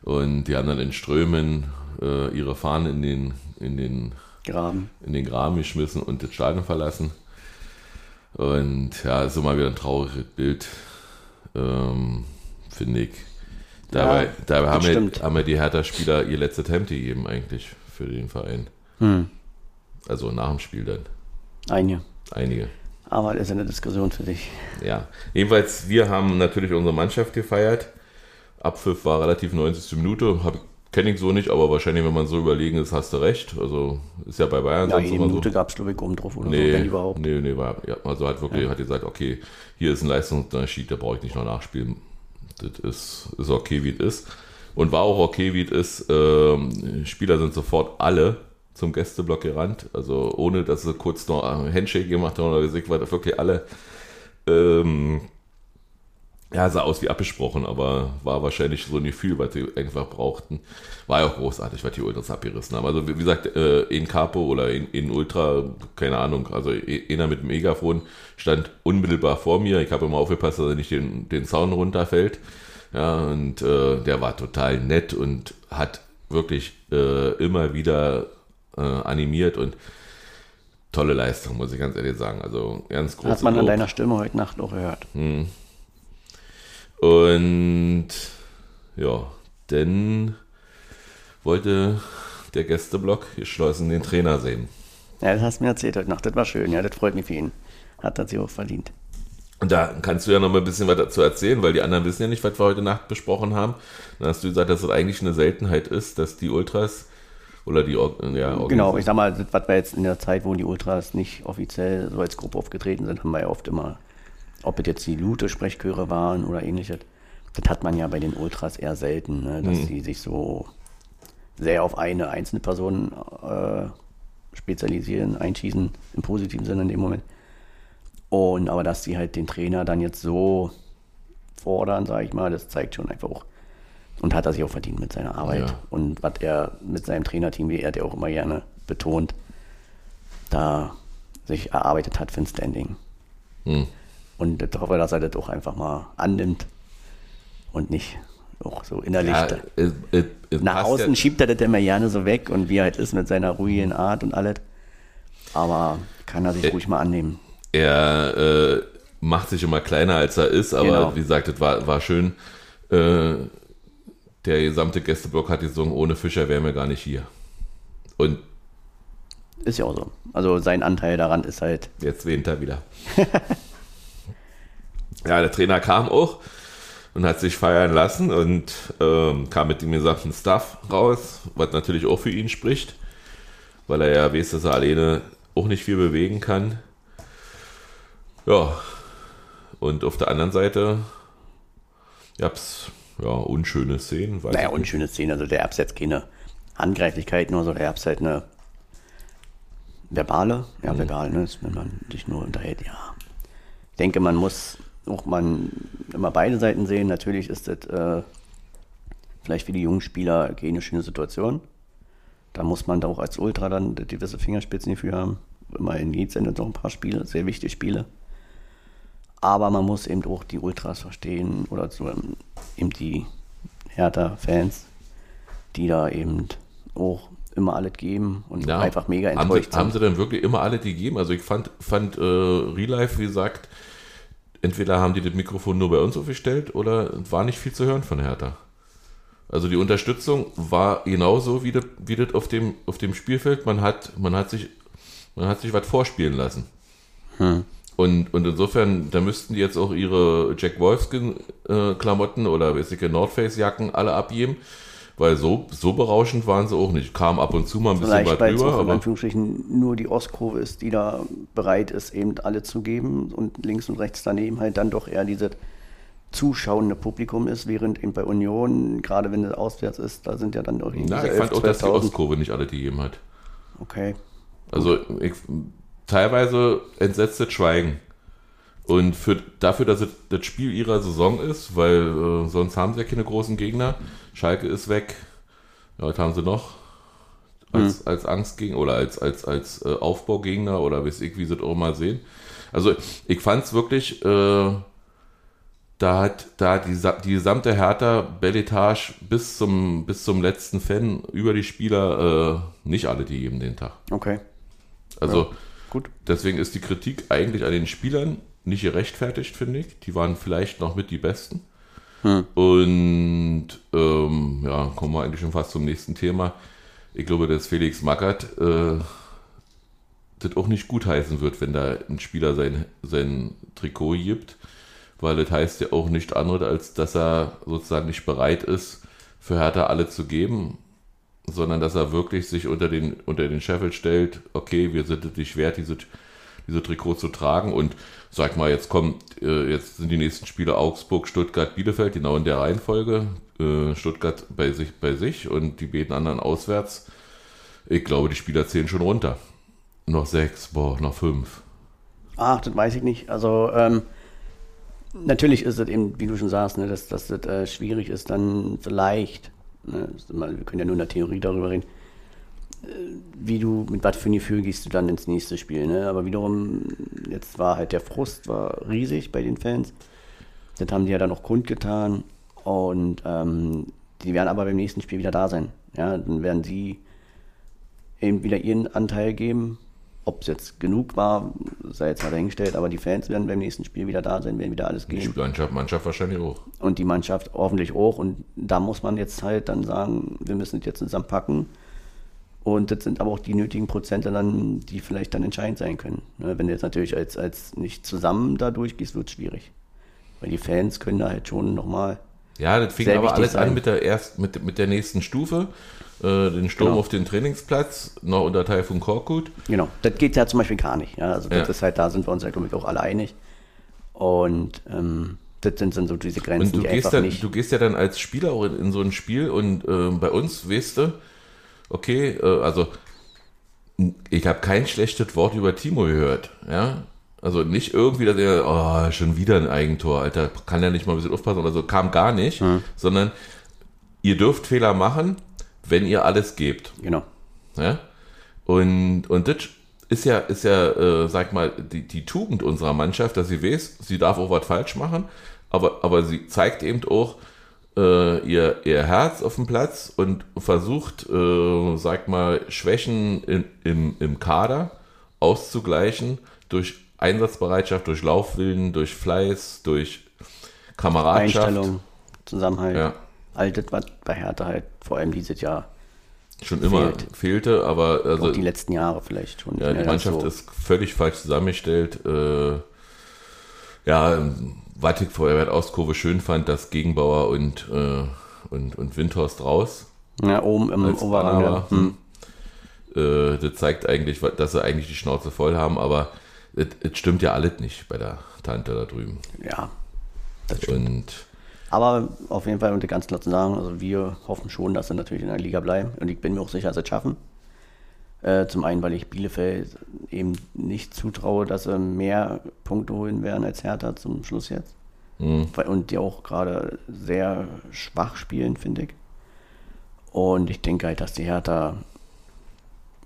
Und die haben dann in Strömen äh, ihre Fahnen in den, in, den, Graben. in den Graben geschmissen und das Stadion verlassen. Und ja, ist immer wieder ein trauriges Bild, ähm, finde ich. Dabei, Ja, dabei haben, wir, haben wir die Hertha-Spieler ihr letztes Hemd gegeben eigentlich für den Verein. Hm. Also nach dem Spiel dann. Einige. Einige. Aber das ist eine Diskussion für sich. Ja. Jedenfalls, wir haben natürlich unsere Mannschaft gefeiert. Abpfiff war relativ 90. Minute. Hab, Kenne ich so nicht, aber wahrscheinlich, wenn man so überlegen ist, hast du recht. Also ist ja bei Bayern Ja, sonst immer Minute so. gab es, glaube ich, oben drauf oder so, Nee, wenn überhaupt. nee, nee, war, ja, also hat wirklich, hat gesagt, okay, hier ist ein Leistungsunterschied, da brauche ich nicht noch nachspielen. Das ist, ist okay, wie es ist. Und war auch okay, wie es ist. Ähm, Spieler sind sofort alle zum Gästeblock gerannt. Also ohne, dass sie kurz noch ein Handshake gemacht haben oder gesagt, das wirklich alle. Ähm, ja, sah aus wie abgesprochen, aber war wahrscheinlich so ein Gefühl, was sie einfach brauchten. War ja auch großartig, was die Ultras abgerissen haben. Also wie gesagt, äh, in Capo oder in, in Ultra, keine Ahnung, also e- einer mit dem Megafon stand unmittelbar vor mir. Ich habe immer aufgepasst, dass er nicht den, den Zaun runterfällt. Ja, und äh, der war total nett und hat wirklich äh, immer wieder äh, animiert und tolle Leistung, muss ich ganz ehrlich sagen. Also ganz groß. Hat man an deiner Stimme heute Nacht auch gehört. Und ja, dann wollte der Gästeblock geschlossen den Trainer sehen. Ja, das hast du mir erzählt heute Nacht. Das war schön. Ja, das freut mich für ihn. Hat er sich auch verdient. Und da kannst du ja noch mal ein bisschen was dazu erzählen, weil die anderen wissen ja nicht, was wir heute Nacht besprochen haben. Dann hast du gesagt, dass es eigentlich eine Seltenheit ist, dass die Ultras oder die Or- ja, Genau, ich sag mal, das, was wir jetzt in der Zeit, wo die Ultras nicht offiziell so als Gruppe aufgetreten sind, haben wir ja oft immer, ob es jetzt die Lute-Sprechchöre waren oder ähnliches, das hat man ja bei den Ultras eher selten, ne? dass sie sich so sehr auf eine einzelne Person äh, spezialisieren, einschießen, im positiven Sinne in dem Moment. Und aber dass sie halt den Trainer dann jetzt so fordern, sage ich mal, das zeigt schon einfach auch. Und hat er sich auch verdient mit seiner Arbeit. Ja. Und was er mit seinem Trainerteam, wie er ja auch immer gerne betont, da sich erarbeitet hat für ein Standing. Hm. Und ich hoffe, dass er das auch einfach mal annimmt und nicht auch so innerlich. Ja, es, es, es nach außen ja, schiebt er das immer gerne so weg und wie er halt ist mit seiner ruhigen Art und alles. Aber kann er sich Ä- ruhig mal annehmen. er äh, macht sich immer kleiner als er ist, aber Genau. wie gesagt, es war, war schön. Äh, der gesamte Gästeblock hat gesungen, ohne Fischer wären wir gar nicht hier. Und Ist ja auch so. Also sein Anteil daran ist halt, Jetzt wehnt er wieder. ja, der Trainer kam auch und hat sich feiern lassen und ähm, kam mit dem gesamten Stuff raus, was natürlich auch für ihn spricht, weil er ja weiß, dass er alleine auch nicht viel bewegen kann. Ja, und auf der anderen Seite gab's ja unschöne Szenen. weiß naja, unschöne Szene. Also der jetzt keine Handgreiflichkeiten oder so, der halt eine verbale, ja, verbal, ne, wenn man sich nur unterhält, ja. Ich denke, man muss auch man immer beide Seiten sehen. Natürlich ist das äh, vielleicht für die jungen Spieler keine schöne Situation. Da muss man da auch als Ultra dann gewisse Fingerspitzen für haben. Immerhin geht es noch ein paar Spiele, sehr wichtige Spiele. Aber man muss eben auch die Ultras verstehen oder so, ähm, eben die Hertha-Fans, die da eben auch immer alles geben und Ja. einfach mega haben enttäuscht sie, haben sind. sie denn wirklich immer alle die gegeben? Also ich fand, fand äh, Real Life, wie gesagt, entweder haben die das Mikrofon nur bei uns aufgestellt oder war nicht viel zu hören von Hertha. Also die Unterstützung war genauso wie das, wie das auf, dem, auf dem Spielfeld. Man hat, man hat sich, man hat sich was vorspielen lassen. Und, und insofern, da müssten die jetzt auch ihre Jack Wolfskin-Klamotten oder weiß ich, North Face-Jacken alle abgeben, weil so, so berauschend waren sie auch nicht. Kam ab und zu mal ein bisschen Vielleicht, es drüber, aber Anführungsstrichen nur die Ostkurve ist, die da bereit ist, eben alle zu geben und links und rechts daneben halt dann doch eher dieses zuschauende Publikum ist, während eben bei Union, gerade wenn es auswärts ist, da sind ja dann doch irgendwie Na, ich fand 11.000, auch, dass die 12.000. Ostkurve nicht alle gegeben hat. Okay. Also ich, teilweise entsetztes Schweigen. Und für, dafür, dass es das Spiel ihrer Saison ist, weil äh, sonst haben sie ja keine großen Gegner. Schalke ist weg. Ja, was haben sie noch? Als, als Angstgegner oder als, als, als äh, Aufbaugegner oder weiß ich, wie sie es auch mal sehen. Also ich fand es wirklich, äh, da hat da die, die gesamte Hertha Belletage bis zum, bis zum letzten Fan über die Spieler, äh, nicht alle die geben den Tag. Okay. Also Gut. deswegen ist die Kritik eigentlich an den Spielern nicht gerechtfertigt, finde ich. Die waren vielleicht noch mit die Besten. Und ähm, ja, kommen wir eigentlich schon fast zum nächsten Thema. Ich glaube, dass Felix Magath äh, das auch nicht gutheißen wird, wenn da ein Spieler sein, sein Trikot gibt, weil das heißt ja auch nicht anderes, als dass er sozusagen nicht bereit ist, für Hertha alle zu geben, sondern dass er wirklich sich unter den, unter den Scheffel stellt, okay, wir sind es nicht wert, diese, diese Trikot zu tragen und sag mal, jetzt kommt, äh, jetzt sind die nächsten Spiele Augsburg, Stuttgart, Bielefeld, genau in der Reihenfolge, äh, Stuttgart bei sich, bei sich und die beiden anderen auswärts. Ich glaube, die Spieler zählen schon runter. Noch sechs, boah, noch fünf. Ach, das weiß ich nicht. Also, ähm, natürlich ist es eben, wie du schon sagst, ne, dass, dass das äh, schwierig ist, dann vielleicht, ne, wir können ja nur in der Theorie darüber reden, wie du, mit was für ein Gefühl gehst du dann ins nächste Spiel. Ne? Aber wiederum, jetzt war halt der Frust war riesig bei den Fans. Das haben die ja dann auch kundgetan. Und ähm, die werden aber beim nächsten Spiel wieder da sein. Ja, dann werden sie eben wieder ihren Anteil geben Ob es jetzt genug war, sei jetzt mal dahingestellt, aber die Fans werden beim nächsten Spiel wieder da sein, werden wieder alles Die geben. Mannschaft, Mannschaft wahrscheinlich auch. Und die Mannschaft hoffentlich auch. Und da muss man jetzt halt dann sagen, wir müssen es jetzt zusammenpacken. Und das sind aber auch die nötigen Prozente dann, die vielleicht dann entscheidend sein können. Ne, Wenn du jetzt natürlich als, als nicht zusammen da durchgehst, wird es schwierig. Weil die Fans können da halt schon nochmal. Ja, das fing aber alles sein. an mit der, erst, mit, mit der nächsten Stufe. Äh, den Sturm Genau. auf den Trainingsplatz, noch unter Taifun Korkut. Genau, das geht ja zum Beispiel gar nicht. Ja? Also das Ja. ist halt, da sind wir uns ja glaube ich auch alle einig. Und ähm, das sind, sind so diese Grenzen, Und du die gehst, einfach dann, nicht. du gehst ja dann als Spieler auch in, in so ein Spiel und äh, bei uns, weißt du, okay, äh, also ich habe kein schlechtes Wort über Timo gehört, ja. Also nicht irgendwie, dass er, oh, schon wieder ein Eigentor, Alter, kann ja nicht mal ein bisschen aufpassen oder so, kam gar nicht, sondern ihr dürft Fehler machen, wenn ihr alles gebt. Genau. Ja? Und, und das ist ja, ist ja äh, sag mal, die, die Tugend unserer Mannschaft, dass sie weiß, sie darf auch was falsch machen, aber, aber sie zeigt eben auch äh, ihr, ihr Herz auf dem Platz und versucht, äh, sag mal, Schwächen in, im, im Kader auszugleichen durch Einsatzbereitschaft, durch Laufwillen, durch Fleiß, durch Kameradschaft. Einstellung, Zusammenhalt. Ja. All das, was bei Hertha halt vor allem dieses Jahr, Schon immer Fehlt. fehlte, aber also, die letzten Jahre vielleicht schon. Ja, die Mannschaft so. ist völlig falsch zusammengestellt. Äh, ja, was ich vorher bei der Ostkurve schön fand, dass Gegenbauer und, äh, und, und Windhorst raus Ja, oben im Oberrang. Hm. Äh, das zeigt eigentlich, dass sie eigentlich die Schnauze voll haben, aber es stimmt ja alles nicht bei der Tante da drüben. Ja, das stimmt. Und Aber auf jeden Fall, um das ganz klar zu sagen, also wir hoffen schon, dass sie natürlich in der Liga bleiben. Und ich bin mir auch sicher, dass sie es schaffen. Äh, zum einen, weil ich Bielefeld eben nicht zutraue, dass sie mehr Punkte holen werden als Hertha zum Schluss jetzt. Weil- Und die auch gerade sehr schwach spielen, finde ich. Und ich denke halt, dass die Hertha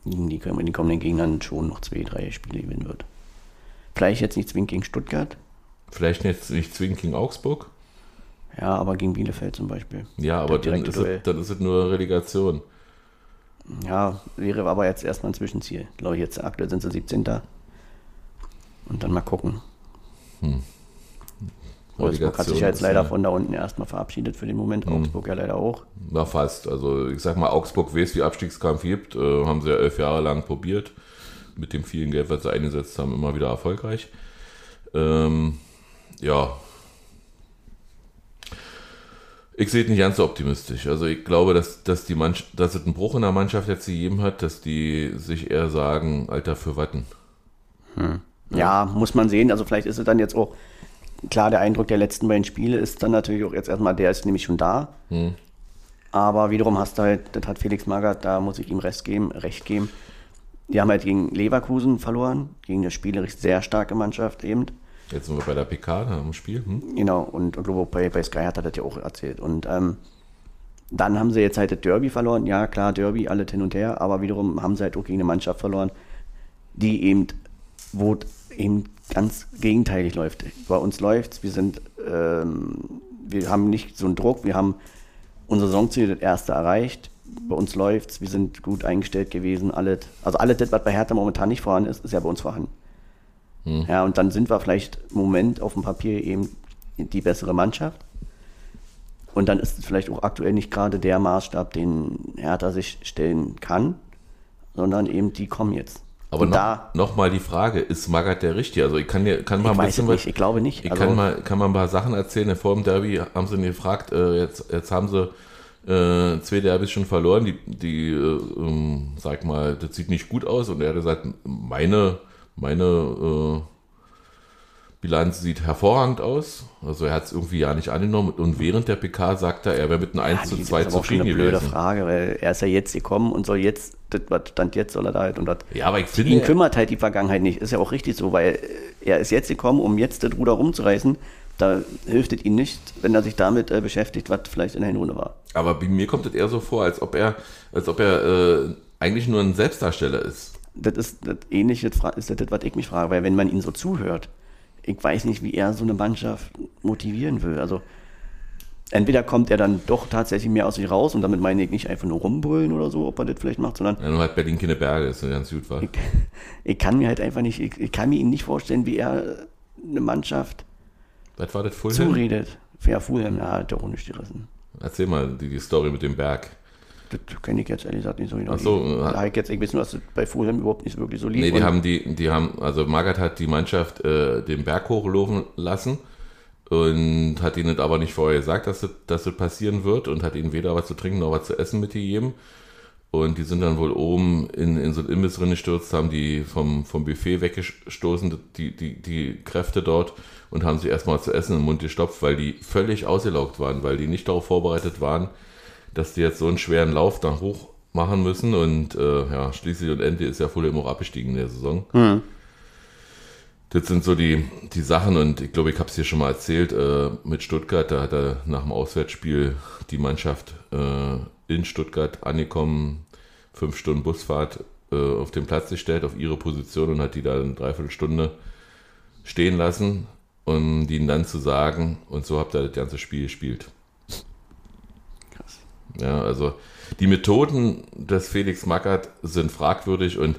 gegen die, gegen die kommenden Gegnern schon noch zwei, drei Spiele gewinnen wird. Vielleicht jetzt nicht zwingend gegen Stuttgart, vielleicht jetzt nicht zwingend gegen Augsburg. ja, aber gegen Bielefeld zum Beispiel. Ja, aber dann ist, es, dann ist es nur Relegation. Ja, wäre aber jetzt erstmal ein Zwischenziel. Glaube ich, jetzt aktuell sind sie 17. Und dann mal gucken. Wolfsburg hat sich ja jetzt leider von da unten erstmal verabschiedet für den Moment. Augsburg ja leider auch. Na fast. Also ich sag mal, Augsburg weiß, wie Abstiegskampf gibt. Äh, haben sie ja elf Jahre lang probiert. Mit dem vielen Geld, was sie eingesetzt haben, immer wieder erfolgreich. Ähm, ja. Ich sehe es nicht ganz so optimistisch. Also ich glaube, dass, dass, die Mannschaft, dass es einen Bruch in der Mannschaft jetzt gegeben hat, dass die sich eher sagen, Alter, für Watten. Ja, muss man sehen. Also vielleicht ist es dann jetzt auch, klar, der Eindruck der letzten beiden Spiele ist dann natürlich auch jetzt erstmal, der ist nämlich schon da. Aber wiederum hast du halt, das hat Felix Magath, da muss ich ihm Rest geben, recht geben. Die haben halt gegen Leverkusen verloren, gegen eine spielerisch sehr starke Mannschaft eben. Jetzt sind wir bei der PK da am Spiel. Hm? Genau, und, und Lobo bei, bei Sky hat er das ja auch erzählt. Und ähm, dann haben sie jetzt halt das Derby verloren. Ja, klar, Derby, alles hin und her, aber wiederum haben sie halt auch gegen eine Mannschaft verloren, die eben, wo eben ganz gegenteilig läuft. Bei uns läuft's, wir sind, ähm, wir haben nicht so einen Druck, wir haben unser Saisonziel, das erste erreicht. Bei uns läuft's, wir sind gut eingestellt gewesen, alles. Also alles was bei Hertha momentan nicht vorhanden ist, ist ja bei uns vorhanden. Ja, und dann sind wir vielleicht im Moment auf dem Papier eben die bessere Mannschaft. Und dann ist es vielleicht auch aktuell nicht gerade der Maßstab, den Hertha sich stellen kann, sondern eben die kommen jetzt. Aber noch, da, noch mal die Frage, ist Magath der Richtige? Also ich kann, dir, kann mal ich ein bisschen nicht, was, ich glaube nicht. Ich Also, kann, mal, kann mal ein paar Sachen erzählen. Vor dem Derby haben sie ihn gefragt, äh, jetzt, jetzt haben sie äh, zwei Derbys schon verloren, die, die äh, ähm, sag mal, das sieht nicht gut aus. Und er hat gesagt, meine, meine äh, Bilanz sieht hervorragend aus. Also er hat es irgendwie ja nicht angenommen. Und während der PK sagt er, er wäre mit einem 1 ja, zu die- 2 das ist aber auch schon zufrieden eine blöde gewesen. Frage, weil er ist ja jetzt gekommen und soll jetzt, das, was stand jetzt, soll er da halt und das. Ja, aber ich finde, Ihn kümmert halt die Vergangenheit nicht. Ist ja auch richtig so, weil er ist jetzt gekommen, um jetzt das Ruder rumzureißen. Da hilft es ihm nicht, wenn er sich damit äh, beschäftigt, was vielleicht in der Hinrunde war. aber bei mir kommt es eher so vor, als ob er, als ob er äh, eigentlich nur ein Selbstdarsteller ist. Das ist das ähnliche, ist das, was ich mich frage, weil wenn man ihm so zuhört, ich weiß nicht, wie er so eine Mannschaft motivieren will. Also entweder kommt er dann doch tatsächlich mehr aus sich raus und damit meine ich nicht einfach nur rumbrüllen oder so, ob er das vielleicht macht, sondern Ja, nur hat Berlin keine Berge, ist ja ganz gut, war. ich, ich kann mir halt einfach nicht, ich, ich kann mir ihn nicht vorstellen, wie er eine Mannschaft Was war das Fulham? zuredet. Ja, Fulham, na, hat er auch nicht gerissen. Erzähl mal die, die Story mit dem Berg. Das kenne ich jetzt ehrlich gesagt nicht so genau. Ach so, äh, da ich jetzt, ich weiß nur, dass das bei Fulham überhaupt nicht wirklich so lief. Nee, die haben die, die haben, also Magath hat die Mannschaft äh, den Berg hochlaufen lassen und hat ihnen aber nicht vorher gesagt, dass das, dass das passieren wird und hat ihnen weder was zu trinken noch was zu essen mitgegeben. Und die sind dann wohl oben in, in so ein Imbiss drin gestürzt, haben die vom, vom Buffet weggestoßen, die, die, die Kräfte dort, und haben sie erstmal zu essen im Mund gestopft, weil die völlig ausgelaugt waren, weil die nicht darauf vorbereitet waren, dass die jetzt so einen schweren Lauf da hoch machen müssen. Und äh, ja, schließlich und Ende ist ja Fulham auch abgestiegen in der Saison. Das sind so die, die Sachen und ich glaube, ich habe es hier schon mal erzählt, äh, mit Stuttgart, da hat er nach dem Auswärtsspiel die Mannschaft äh, in Stuttgart angekommen, fünf Stunden Busfahrt äh, auf den Platz gestellt, auf ihre Position und hat die da eine Dreiviertelstunde stehen lassen und ihnen dann zu sagen, und so habt ihr das ganze Spiel gespielt. Ja, also die Methoden des Felix Magath sind fragwürdig und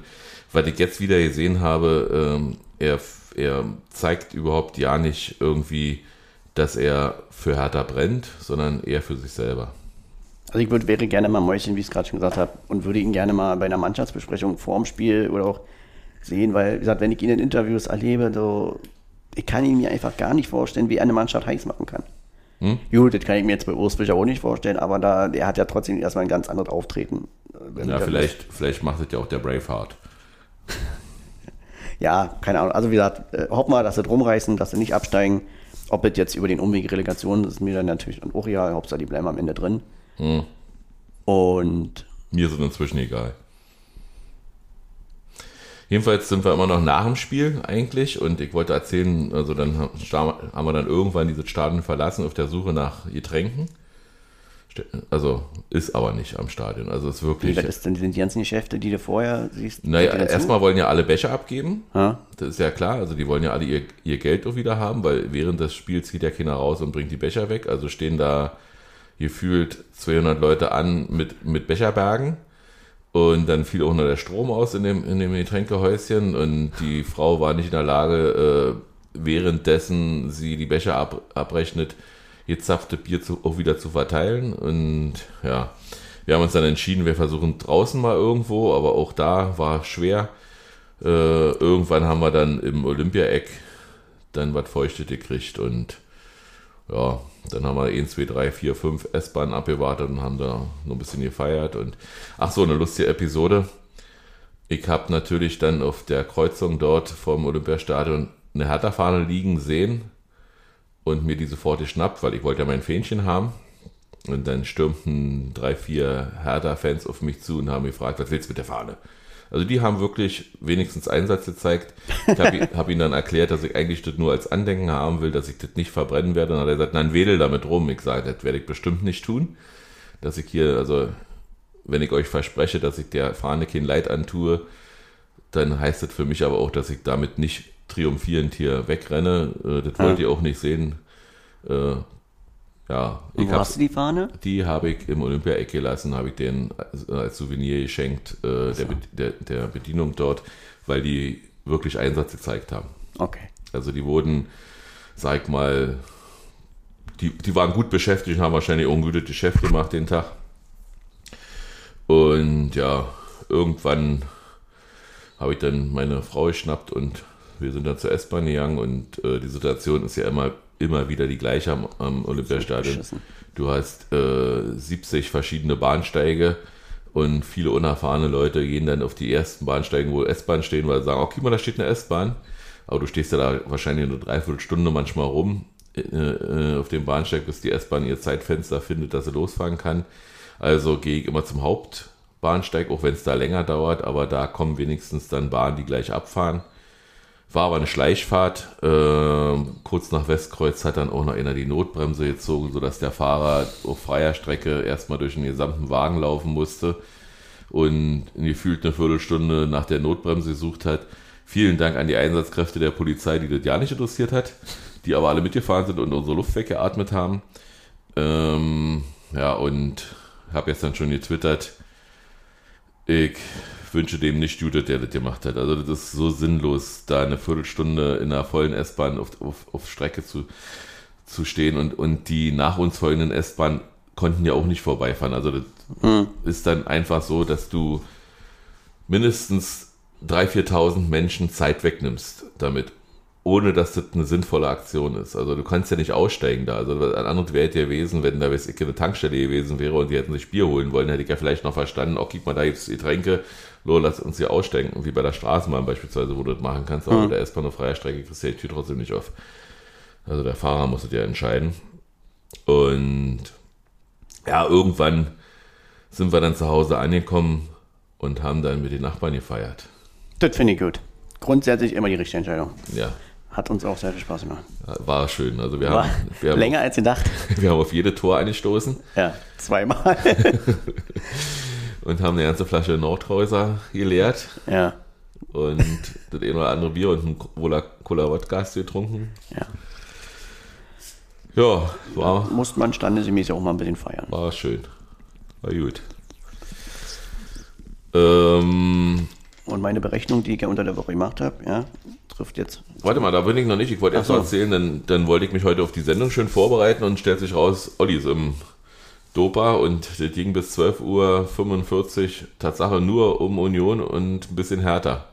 was ich jetzt wieder gesehen habe, ähm, er, er zeigt überhaupt ja nicht irgendwie, dass er für Hertha brennt, sondern eher für sich selber. Also ich würd, wäre gerne mal Mäuschen, wie ich es gerade schon gesagt habe, und würde ihn gerne mal bei einer Mannschaftsbesprechung vorm Spiel oder auch sehen, weil, wie gesagt, wenn ich ihn in Interviews erlebe, so, ich kann ihn mir einfach gar nicht vorstellen, wie eine Mannschaft heiß machen kann. Hm? Gut, das kann ich mir jetzt bei Urs Fischer auch nicht vorstellen, aber da, der hat ja trotzdem erstmal ein ganz anderes Auftreten. Wenn Ja, vielleicht, vielleicht macht es ja auch der Braveheart. Ja, keine Ahnung. Also wie gesagt, äh, hoffen wir, dass sie drum reißen, dass sie nicht absteigen. Ob es jetzt über den Umweg Relegation ist mir dann natürlich dann auch egal. Hauptsache, die bleiben am Ende drin. Hm. Und Mir sind inzwischen egal. Jedenfalls sind wir immer noch nach dem Spiel eigentlich und ich wollte erzählen, also dann haben wir dann irgendwann dieses Stadion verlassen auf der Suche nach Getränken. Also ist aber nicht am Stadion. Also ist wie wirklich. das ist denn die ganzen Geschäfte, die du vorher siehst? Naja, erstmal wollen ja alle Becher abgeben. Ja? Das ist ja klar. Also die wollen ja alle ihr, ihr Geld auch wieder haben, weil während des Spiels geht ja keiner raus und bringt die Becher weg. Also stehen da gefühlt 200 Leute an mit, mit Becherbergen. Und dann fiel auch noch der Strom aus in dem, in dem Getränkehäuschen und die Frau war nicht in der Lage, äh, währenddessen sie die Becher ab, abrechnet, gezapfte Bier zu, auch wieder zu verteilen. Und ja, wir haben uns dann entschieden, wir versuchen draußen mal irgendwo, aber auch da war schwer. Äh, irgendwann haben wir dann im Olympia-Eck dann was Feuchtes gekriegt und ja, dann haben wir 1, 2, 3, 4, 5 S-Bahnen abgewartet und haben da noch ein bisschen gefeiert. Und ach so, eine lustige Episode. Ich habe natürlich dann auf der Kreuzung dort vom Olympiastadion eine Hertha-Fahne liegen sehen und mir die sofort geschnappt, weil ich wollte ja mein Fähnchen haben. Und dann stürmten drei, vier Hertha-Fans auf mich zu und haben gefragt, was willst du mit der Fahne? Also die haben wirklich wenigstens Einsatz gezeigt. Ich habe hab ihnen dann erklärt, dass ich eigentlich das nur als Andenken haben will, dass ich das nicht verbrennen werde. Und dann hat er gesagt, nein, wedel damit rum. Ich sage, das werde ich bestimmt nicht tun. Dass ich hier, also wenn ich euch verspreche, dass ich der Fahne kein Leid antue, dann heißt das für mich aber auch, dass ich damit nicht triumphierend hier wegrenne. Äh, Das wollt ihr auch nicht sehen. Ja, ich wo hast du die Fahne? die habe ich im Olympia-Eck gelassen, habe ich denen als, Souvenir geschenkt, äh, der, Be- der, der Bedienung dort, weil die wirklich Einsatz gezeigt haben. Okay. Also die wurden, sag ich mal, die, die waren gut beschäftigt und haben wahrscheinlich auch ein gutes Geschäft gemacht den Tag. Und ja, irgendwann habe ich dann meine Frau geschnappt und wir sind dann zur S-Bahn gegangen und äh, die Situation ist ja immer, immer wieder die gleiche am, am Olympiastadion. Du hast äh, 70 verschiedene Bahnsteige und viele unerfahrene Leute gehen dann auf die ersten Bahnsteigen, wo S-Bahn stehen, weil sie sagen, okay, mal, da steht eine S-Bahn. Aber du stehst ja da wahrscheinlich eine Dreiviertelstunde manchmal rum äh, äh, auf dem Bahnsteig, bis die S-Bahn ihr Zeitfenster findet, dass sie losfahren kann. Also gehe ich immer zum Hauptbahnsteig, auch wenn es da länger dauert, aber da kommen wenigstens dann Bahnen, die gleich abfahren. War aber eine Schleichfahrt. Ähm, kurz nach Westkreuz hat dann auch noch einer die Notbremse gezogen, sodass der Fahrer auf freier Strecke erstmal durch den gesamten Wagen laufen musste und gefühlt eine Viertelstunde nach der Notbremse gesucht hat. Vielen Dank an die Einsatzkräfte der Polizei, die das ja nicht interessiert hat, die aber alle mitgefahren sind und unsere Luft weggeatmet haben. Ähm, ja, und habe jetzt dann schon getwittert, ich wünsche dem nicht Jude, der das gemacht hat. Also das ist so sinnlos, da eine Viertelstunde in einer vollen S-Bahn auf, auf, auf Strecke zu, zu stehen und, und die nach uns folgenden S-Bahn konnten ja auch nicht vorbeifahren. Also das Hm. ist dann einfach so, dass du mindestens 3.000, 4.000 Menschen Zeit wegnimmst damit, ohne dass das eine sinnvolle Aktion ist. Also du kannst ja nicht aussteigen da. Also ein anderes wäre ja gewesen, wenn da ich, eine Tankstelle gewesen wäre und die hätten sich Bier holen wollen, hätte ich ja vielleicht noch verstanden, oh, gib mal da jetzt Getränke, lo, lass uns hier aussteigen, wie bei der Straßenbahn beispielsweise, wo du das machen kannst, aber Mhm. der S-Bahn auf freier Strecke kriegst du die Tür trotzdem nicht auf. Also der Fahrer muss es ja entscheiden. Und ja, irgendwann sind wir dann zu Hause angekommen und haben dann mit den Nachbarn gefeiert. Das finde ich gut. Grundsätzlich immer die richtige Entscheidung. Ja, Hat uns auch sehr viel Spaß gemacht. war schön. Also wir War haben, wir haben, länger als gedacht. wir haben auf jede Tor angestoßen Ja, zweimal. und haben eine ganze Flasche Nordhäuser geleert ja, und das eine oder andere Bier und ein Cola, Cola Wodka getrunken. ja. Ja, war, Muss man standesgemäß auch mal ein bisschen feiern. war schön. War gut. Ähm, Und meine Berechnung, die ich ja unter der Woche gemacht habe, ja, trifft jetzt. Warte mal, da bin ich noch nicht. Ich wollte erst so. mal erzählen, dann, dann wollte ich mich heute auf die Sendung schön vorbereiten und stellt sich raus, Olli ist im Dopa und das ging bis 12.45 Uhr Tatsache nur um Union und ein bisschen härter.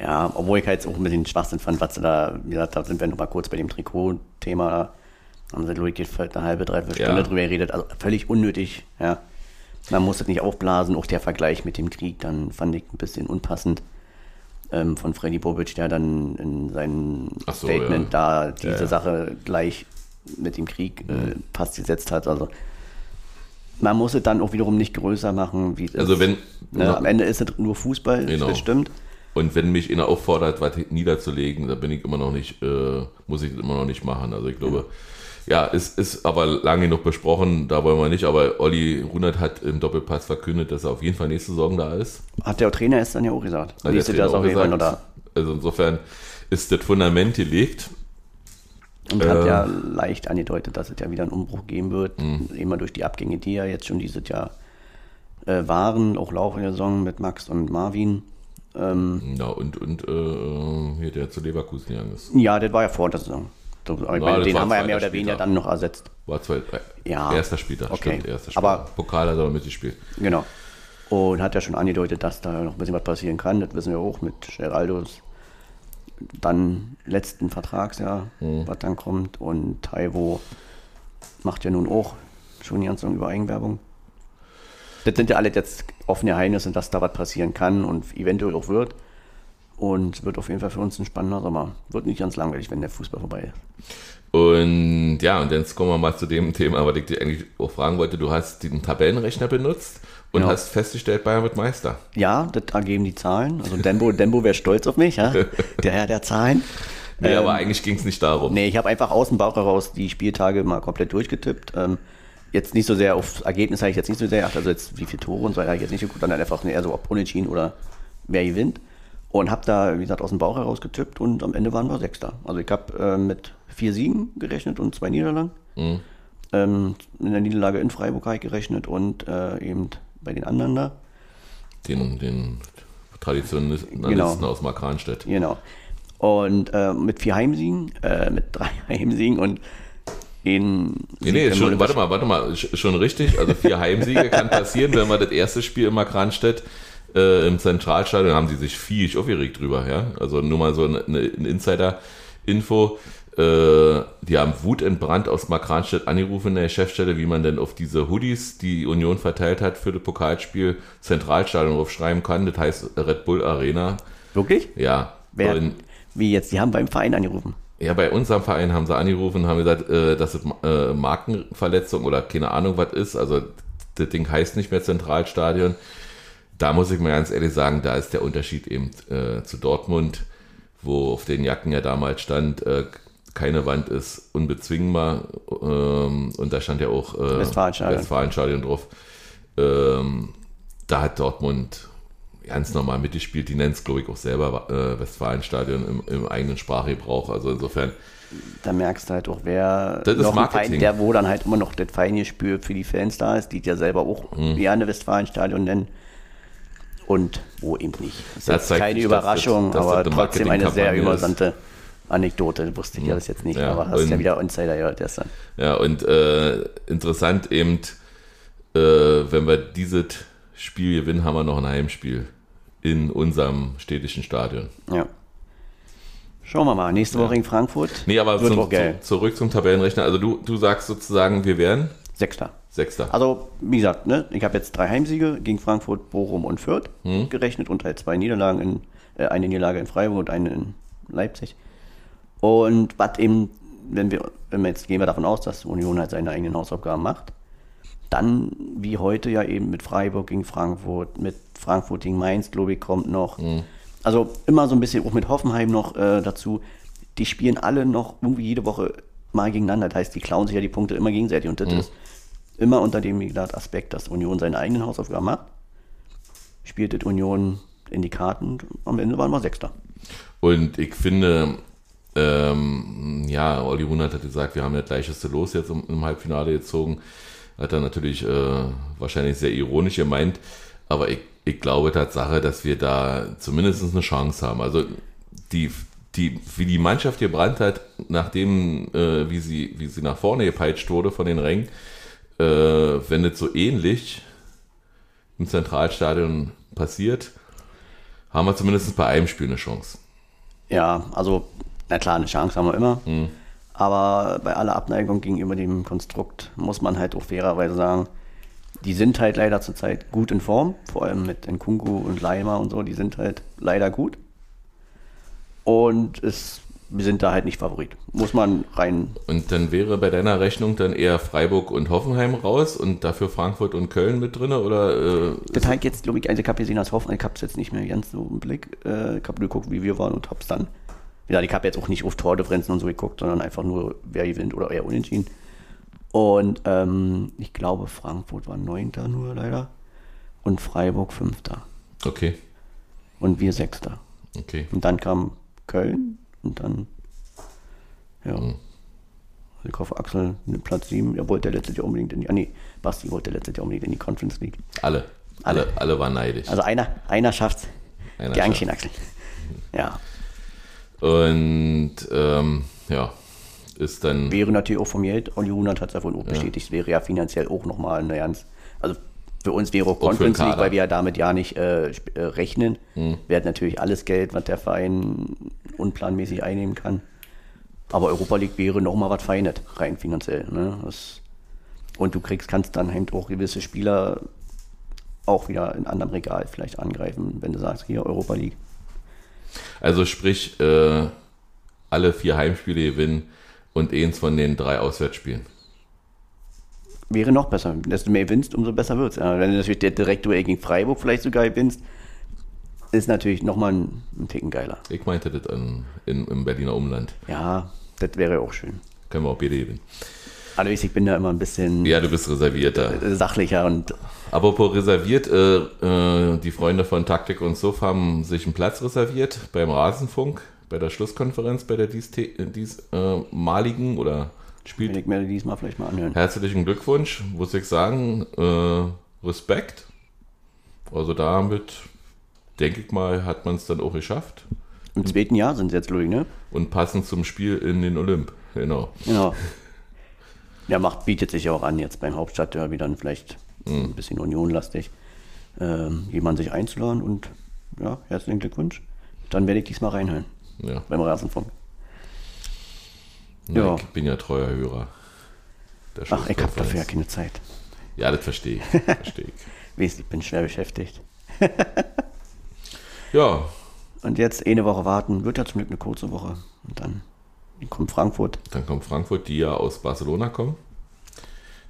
Ja, obwohl ich halt auch ein bisschen Schwachsinn fand, was sie da, wie gesagt, da sind wir noch mal kurz bei dem Trikot-Thema, haben sie Logik eine halbe, dreiviertel Ja. Stunde drüber geredet, also völlig unnötig, ja. Man muss das nicht aufblasen, auch der Vergleich mit dem Krieg, dann fand ich ein bisschen unpassend ähm, von Freddy Bobic, der dann in seinem so, Statement ja. da diese Ja, ja. Sache gleich mit dem Krieg äh, fast gesetzt hat, also man muss es dann auch wiederum nicht größer machen, wie es Also ist. wenn- Ne, am Ende ist es nur Fußball, Genau. das stimmt. Und wenn mich einer auffordert, was niederzulegen, da bin ich immer noch nicht, äh, muss ich das immer noch nicht machen. Also ich glaube, ja, ist, ist aber lange genug besprochen, da wollen wir nicht. Aber Olli Runert hat im Doppelpass verkündet, dass er auf jeden Fall nächste Saison da ist. Hat der Trainer es dann ja auch gesagt. Hat ist Trainer auf jeden Fall auch noch da. Also insofern ist das Fundament gelegt. Und hat Äh. ja leicht angedeutet, dass es ja wieder einen Umbruch geben wird. Mhm. Immer durch die Abgänge, die ja jetzt schon dieses Jahr äh, waren, auch laufende Saison mit Max und Marvin. Ähm, Ja, und, und äh, hier der zu Leverkusen gegangen ist. ja, das war ja vor der Saison. So, meine, das den haben wir ja mehr oder weniger Spieltag. dann noch ersetzt. War zwei, äh, Ja. erster Spieltag, Okay. stimmt, erster Spieltag. Aber- Pokal hat er noch mitgespielt. Genau. Und hat ja schon angedeutet, dass da noch ein bisschen was passieren kann. Das wissen wir auch mit Geraldos dann letzten Vertragsjahr, Mhm. was dann kommt. Und Taiwo macht ja nun auch schon die ganze Zeit über Eigenwerbung. Das sind ja alle jetzt offene Geheimnisse, dass da was passieren kann und eventuell auch wird. Und wird auf jeden Fall für uns ein spannender Sommer. Wird nicht ganz langweilig, wenn der Fußball vorbei ist. Und ja, und jetzt kommen wir mal zu dem Thema, was ich dir eigentlich auch fragen wollte. Du hast den Tabellenrechner benutzt und Genau. hast festgestellt, Bayern wird Meister. Ja, das ergeben die Zahlen. Also Dembo, Dembo wäre stolz auf mich, ja? der Herr der Zahlen. Nee, Ähm, aber eigentlich ging es nicht darum. Nee, ich habe einfach aus dem Bauch heraus die Spieltage mal komplett durchgetippt. Ähm, jetzt nicht so sehr auf Ergebnis habe ich jetzt nicht so sehr geachtet, also jetzt wie viele Tore und so weiter habe ich jetzt nicht geguckt, sondern einfach eher so ob Unentschieden oder wer gewinnt. Und habe da, wie gesagt, aus dem Bauch heraus getippt und am Ende waren wir Sechster. Also ich habe äh, mit vier Siegen gerechnet und zwei Niederlagen. Mhm. Ähm, in der Niederlage in Freiburg habe ich gerechnet und äh, eben bei den anderen da. Den, den Traditionalisten Genau. aus Markranstädt. Genau. Und äh, mit vier Heimsiegen, äh, mit drei Heimsiegen und in Nee, nee, schon, warte mal, warte mal, sch- schon richtig. Also vier Heimsiege kann passieren, wenn wir das erste Spiel in Markranstädt äh, im Zentralstadion haben die sich viel aufgeregt drüber, ja. Also nur mal so eine, eine Insider-Info. Äh, die haben wutentbrannt aus Markranstädt angerufen in der Chefstelle, wie man denn auf diese Hoodies, die Union verteilt hat für das Pokalspiel, Zentralstadion aufschreiben kann. Das heißt Red Bull Arena. Wirklich? Ja. Wer, Und wie jetzt? Die haben beim Verein angerufen. ja, bei unserem Verein haben sie angerufen und haben gesagt, äh, dass es äh, Markenverletzung oder keine Ahnung was ist. Also das Ding heißt nicht mehr Zentralstadion. Da muss ich mal ganz ehrlich sagen, da ist der Unterschied eben äh, zu Dortmund, wo auf den Jacken ja damals stand, äh, keine Wand ist unbezwingbar. Ähm, und da stand ja auch äh, Westfalenstadion. Westfalenstadion drauf. Ähm, da hat Dortmund ganz normal mitgespielt. Die nennen es, glaube ich, auch selber äh, Westfalenstadion im, im eigenen Sprachgebrauch. Also insofern da merkst du halt auch, wer Das ist Marketing. Fein, der wo dann halt immer noch das Feingespür für die Fans da ist, die ja selber auch Mhm. gerne Westfalenstadion nennen. Und wo eben nicht. Das ist Das zeigt keine Überraschung, das- aber trotzdem eine sehr übersandte Anekdote. Wusste ich ja das jetzt nicht, Ja, aber hast ja und- wieder Insider gehört gestern. Ja, und äh, interessant eben, äh, wenn wir dieses Spiel gewinnen, haben wir noch ein Heimspiel in unserem städtischen Stadion. Ja. Schauen wir mal. Nächste Woche in Frankfurt. Nee, aber zum, zu, zurück zum Tabellenrechner. Also du, du sagst sozusagen, wir wären Sechster. Sechster. Also, wie gesagt, ne, ich habe jetzt drei Heimsiege gegen Frankfurt, Bochum und Fürth Hm. gerechnet und halt zwei Niederlagen, in, äh, eine Niederlage in Freiburg und eine in Leipzig. Und was eben, wenn wir, wenn wir jetzt gehen wir davon aus, dass Union halt seine eigenen Hausaufgaben macht, dann wie heute ja eben mit Freiburg gegen Frankfurt, mit Frankfurt gegen Mainz, glaube ich, kommt noch. Hm. Also immer so ein bisschen auch mit Hoffenheim noch äh, dazu. Die spielen alle noch irgendwie jede Woche mal gegeneinander. Das heißt, die klauen sich ja die Punkte immer gegenseitig. Und das ist immer unter dem Aspekt, dass Union seine eigenen Hausaufgaben macht. Spielt das Union in die Karten und am Ende waren wir Sechster. Und ich finde, ähm, ja, Olli Wundert hat gesagt, wir haben ja gleicheste Los jetzt im, im Halbfinale gezogen. Hat er natürlich äh, wahrscheinlich sehr ironisch gemeint. Aber ich, ich glaube Tatsache, dass wir da zumindest eine Chance haben. Also die, die, wie die Mannschaft gebrannt hat, nachdem, äh, wie, sie, wie sie nach vorne gepeitscht wurde von den Rängen, äh, wenn das so ähnlich im Zentralstadion passiert, haben wir zumindest bei einem Spiel eine Chance. Ja, also, na klar, eine Chance haben wir immer. Aber bei aller Abneigung gegenüber dem Konstrukt muss man halt auch fairerweise sagen, die sind halt leider zurzeit gut in Form, vor allem mit Nkunku und Leimer und so, die sind halt leider gut. Und es, wir sind da halt nicht Favorit. Muss man rein. Und dann wäre bei deiner Rechnung dann eher Freiburg und Hoffenheim raus und dafür Frankfurt und Köln mit drin? Oder äh, Das halt jetzt, glaube ich, also ich habe gesehen als Hoffenheim, ich habe es jetzt nicht mehr ganz so im Blick. Äh, ich habe nur geguckt, wie wir waren und hab's dann. Ja, ich habe jetzt auch nicht auf Tordifferenzen und so geguckt, sondern einfach nur, wer gewinnt oder eher unentschieden. Und ähm, ich glaube, Frankfurt war Neunter nur leider. Und Freiburg Fünfter. okay, Und wir Sechster. okay. Und dann kam Köln und dann, ja. Mhm. Ich hoffe, Axel nimmt Platz 7. Er wollte letztes Jahr unbedingt in die, ah nee, Basti wollte letztes Jahr unbedingt in die Conference League. Alle, alle, alle waren neidisch. Also einer, einer schafft's. Einer Gern schafft's. schön, Axel. Ja. Und ähm, ja, ist dann Wäre natürlich auch vom Geld, Olli Hunert hat es davon auch bestätigt, wäre ja finanziell auch nochmal eine ganz, also für uns wäre auch Conference League, weil wir ja damit ja nicht äh, äh, rechnen. Mhm. Wäre natürlich alles Geld, was der Verein unplanmäßig einnehmen kann. Aber Europa League wäre nochmal was Feines, rein finanziell. Ne? Das, und du kriegst, kannst dann halt auch gewisse Spieler auch wieder in anderem Regal vielleicht angreifen, wenn du sagst, hier Europa League. also sprich äh, alle vier Heimspiele gewinnen und eins von den drei Auswärtsspielen. Wäre noch besser. Desto mehr gewinnst, umso besser wird's. Ja, wenn du natürlich der Direktduell gegen Freiburg vielleicht sogar gewinnst, ist natürlich nochmal ein, ein Ticken geiler. Ich meinte das an, in, im Berliner Umland. Ja, das wäre auch schön. Können wir auch beide gewinnen. Allerdings, ich bin da immer ein bisschen Ja, du bist reservierter. äh, sachlicher und Apropos reserviert, äh, äh, die Freunde von Taktik und Suff haben sich einen Platz reserviert beim Rasenfunk, bei der Schlusskonferenz, bei der diesmaligen dies, äh, maligen oder spielt. ich mir diesmal vielleicht mal anhören. Herzlichen Glückwunsch, muss ich sagen. Äh, Respekt. Also damit, denke ich mal, hat man es dann auch geschafft. Im zweiten Jahr sind sie jetzt, Louis, ne? Und passend zum Spiel in den Olymp. Genau. Genau. Ja, macht, bietet sich ja auch an, jetzt beim Hauptstadtderby dann vielleicht ein bisschen unionlastig, ähm, jemanden sich einzuladen und ja, herzlichen Glückwunsch. Dann werde ich diesmal reinhören Ja. beim Rasenfunk. Ja. Ja. Ich bin ja treuer Hörer. Ach, ich habe dafür ja keine Zeit. Ja, das verstehe ich. Verstehe ich. Ich bin schwer beschäftigt. Ja, Und jetzt eine Woche warten, wird ja zum Glück eine kurze Woche. Und dann kommt Frankfurt. Dann kommt Frankfurt, die ja aus Barcelona kommen.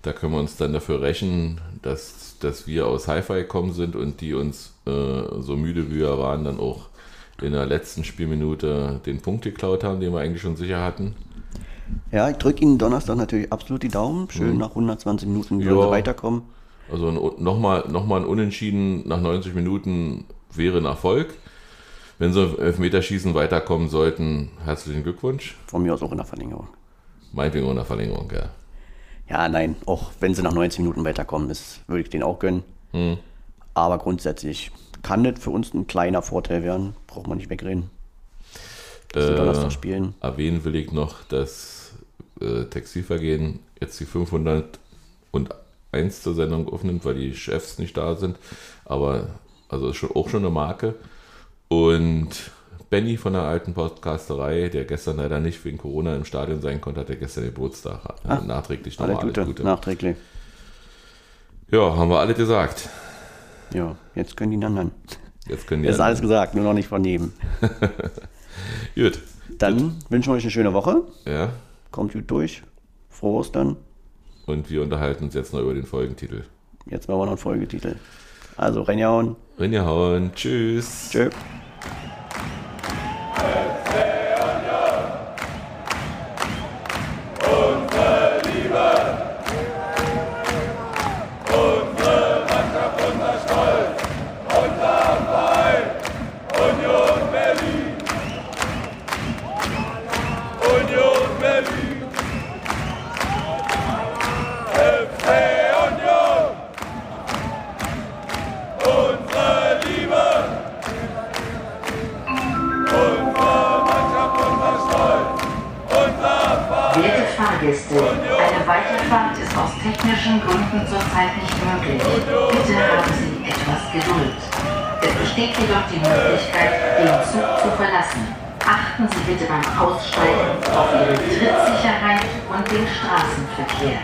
Da können wir uns dann dafür rächen, dass, dass wir aus Haifa gekommen sind und die uns äh, so müde wie wir waren, dann auch in der letzten Spielminute den Punkt geklaut haben, den wir eigentlich schon sicher hatten. Ja, ich drücke Ihnen Donnerstag natürlich absolut die Daumen. Schön nach 120 Minuten Ja. sollen sie weiterkommen. Also nochmal noch mal ein Unentschieden nach 90 Minuten wäre ein Erfolg. Wenn sie im Elfmeterschießen weiterkommen sollten, herzlichen Glückwunsch. Von mir aus auch in der Verlängerung. Meinetwegen auch in der Verlängerung, ja. Ja, nein, auch wenn sie nach 90 Minuten weiterkommen, das würde ich denen auch gönnen. Aber grundsätzlich kann das für uns ein kleiner Vorteil werden. Braucht man nicht wegreden. Dass sie Donnerstag spielen. Erwähnen will ich noch, dass äh, Textilvergehen jetzt die 501. zur Sendung aufnimmt, weil die Chefs nicht da sind. Aber also ist schon, auch schon eine Marke. Und Benny von der alten Podcasterei, der gestern leider nicht wegen Corona im Stadion sein konnte, hat ja gestern Geburtstag. Also nachträglich Alle nochmal Gute, nachträglich. Ja, haben wir alle gesagt. Ja, jetzt können die anderen. Jetzt können die ist alles gesagt, nur noch nicht von neben. Gut. Dann wünschen wir euch eine schöne Woche. Ja. Kommt gut durch. Frohe Ostern. Und wir unterhalten uns jetzt noch über den Folgentitel. Jetzt machen wir noch einen Folgetitel. Also, reinjauen. Rinjahauen. Tschüss. Tschö. Besteht jedoch die Möglichkeit, den Zug zu verlassen. Achten Sie bitte beim Aussteigen auf Ihre Trittsicherheit und den Straßenverkehr.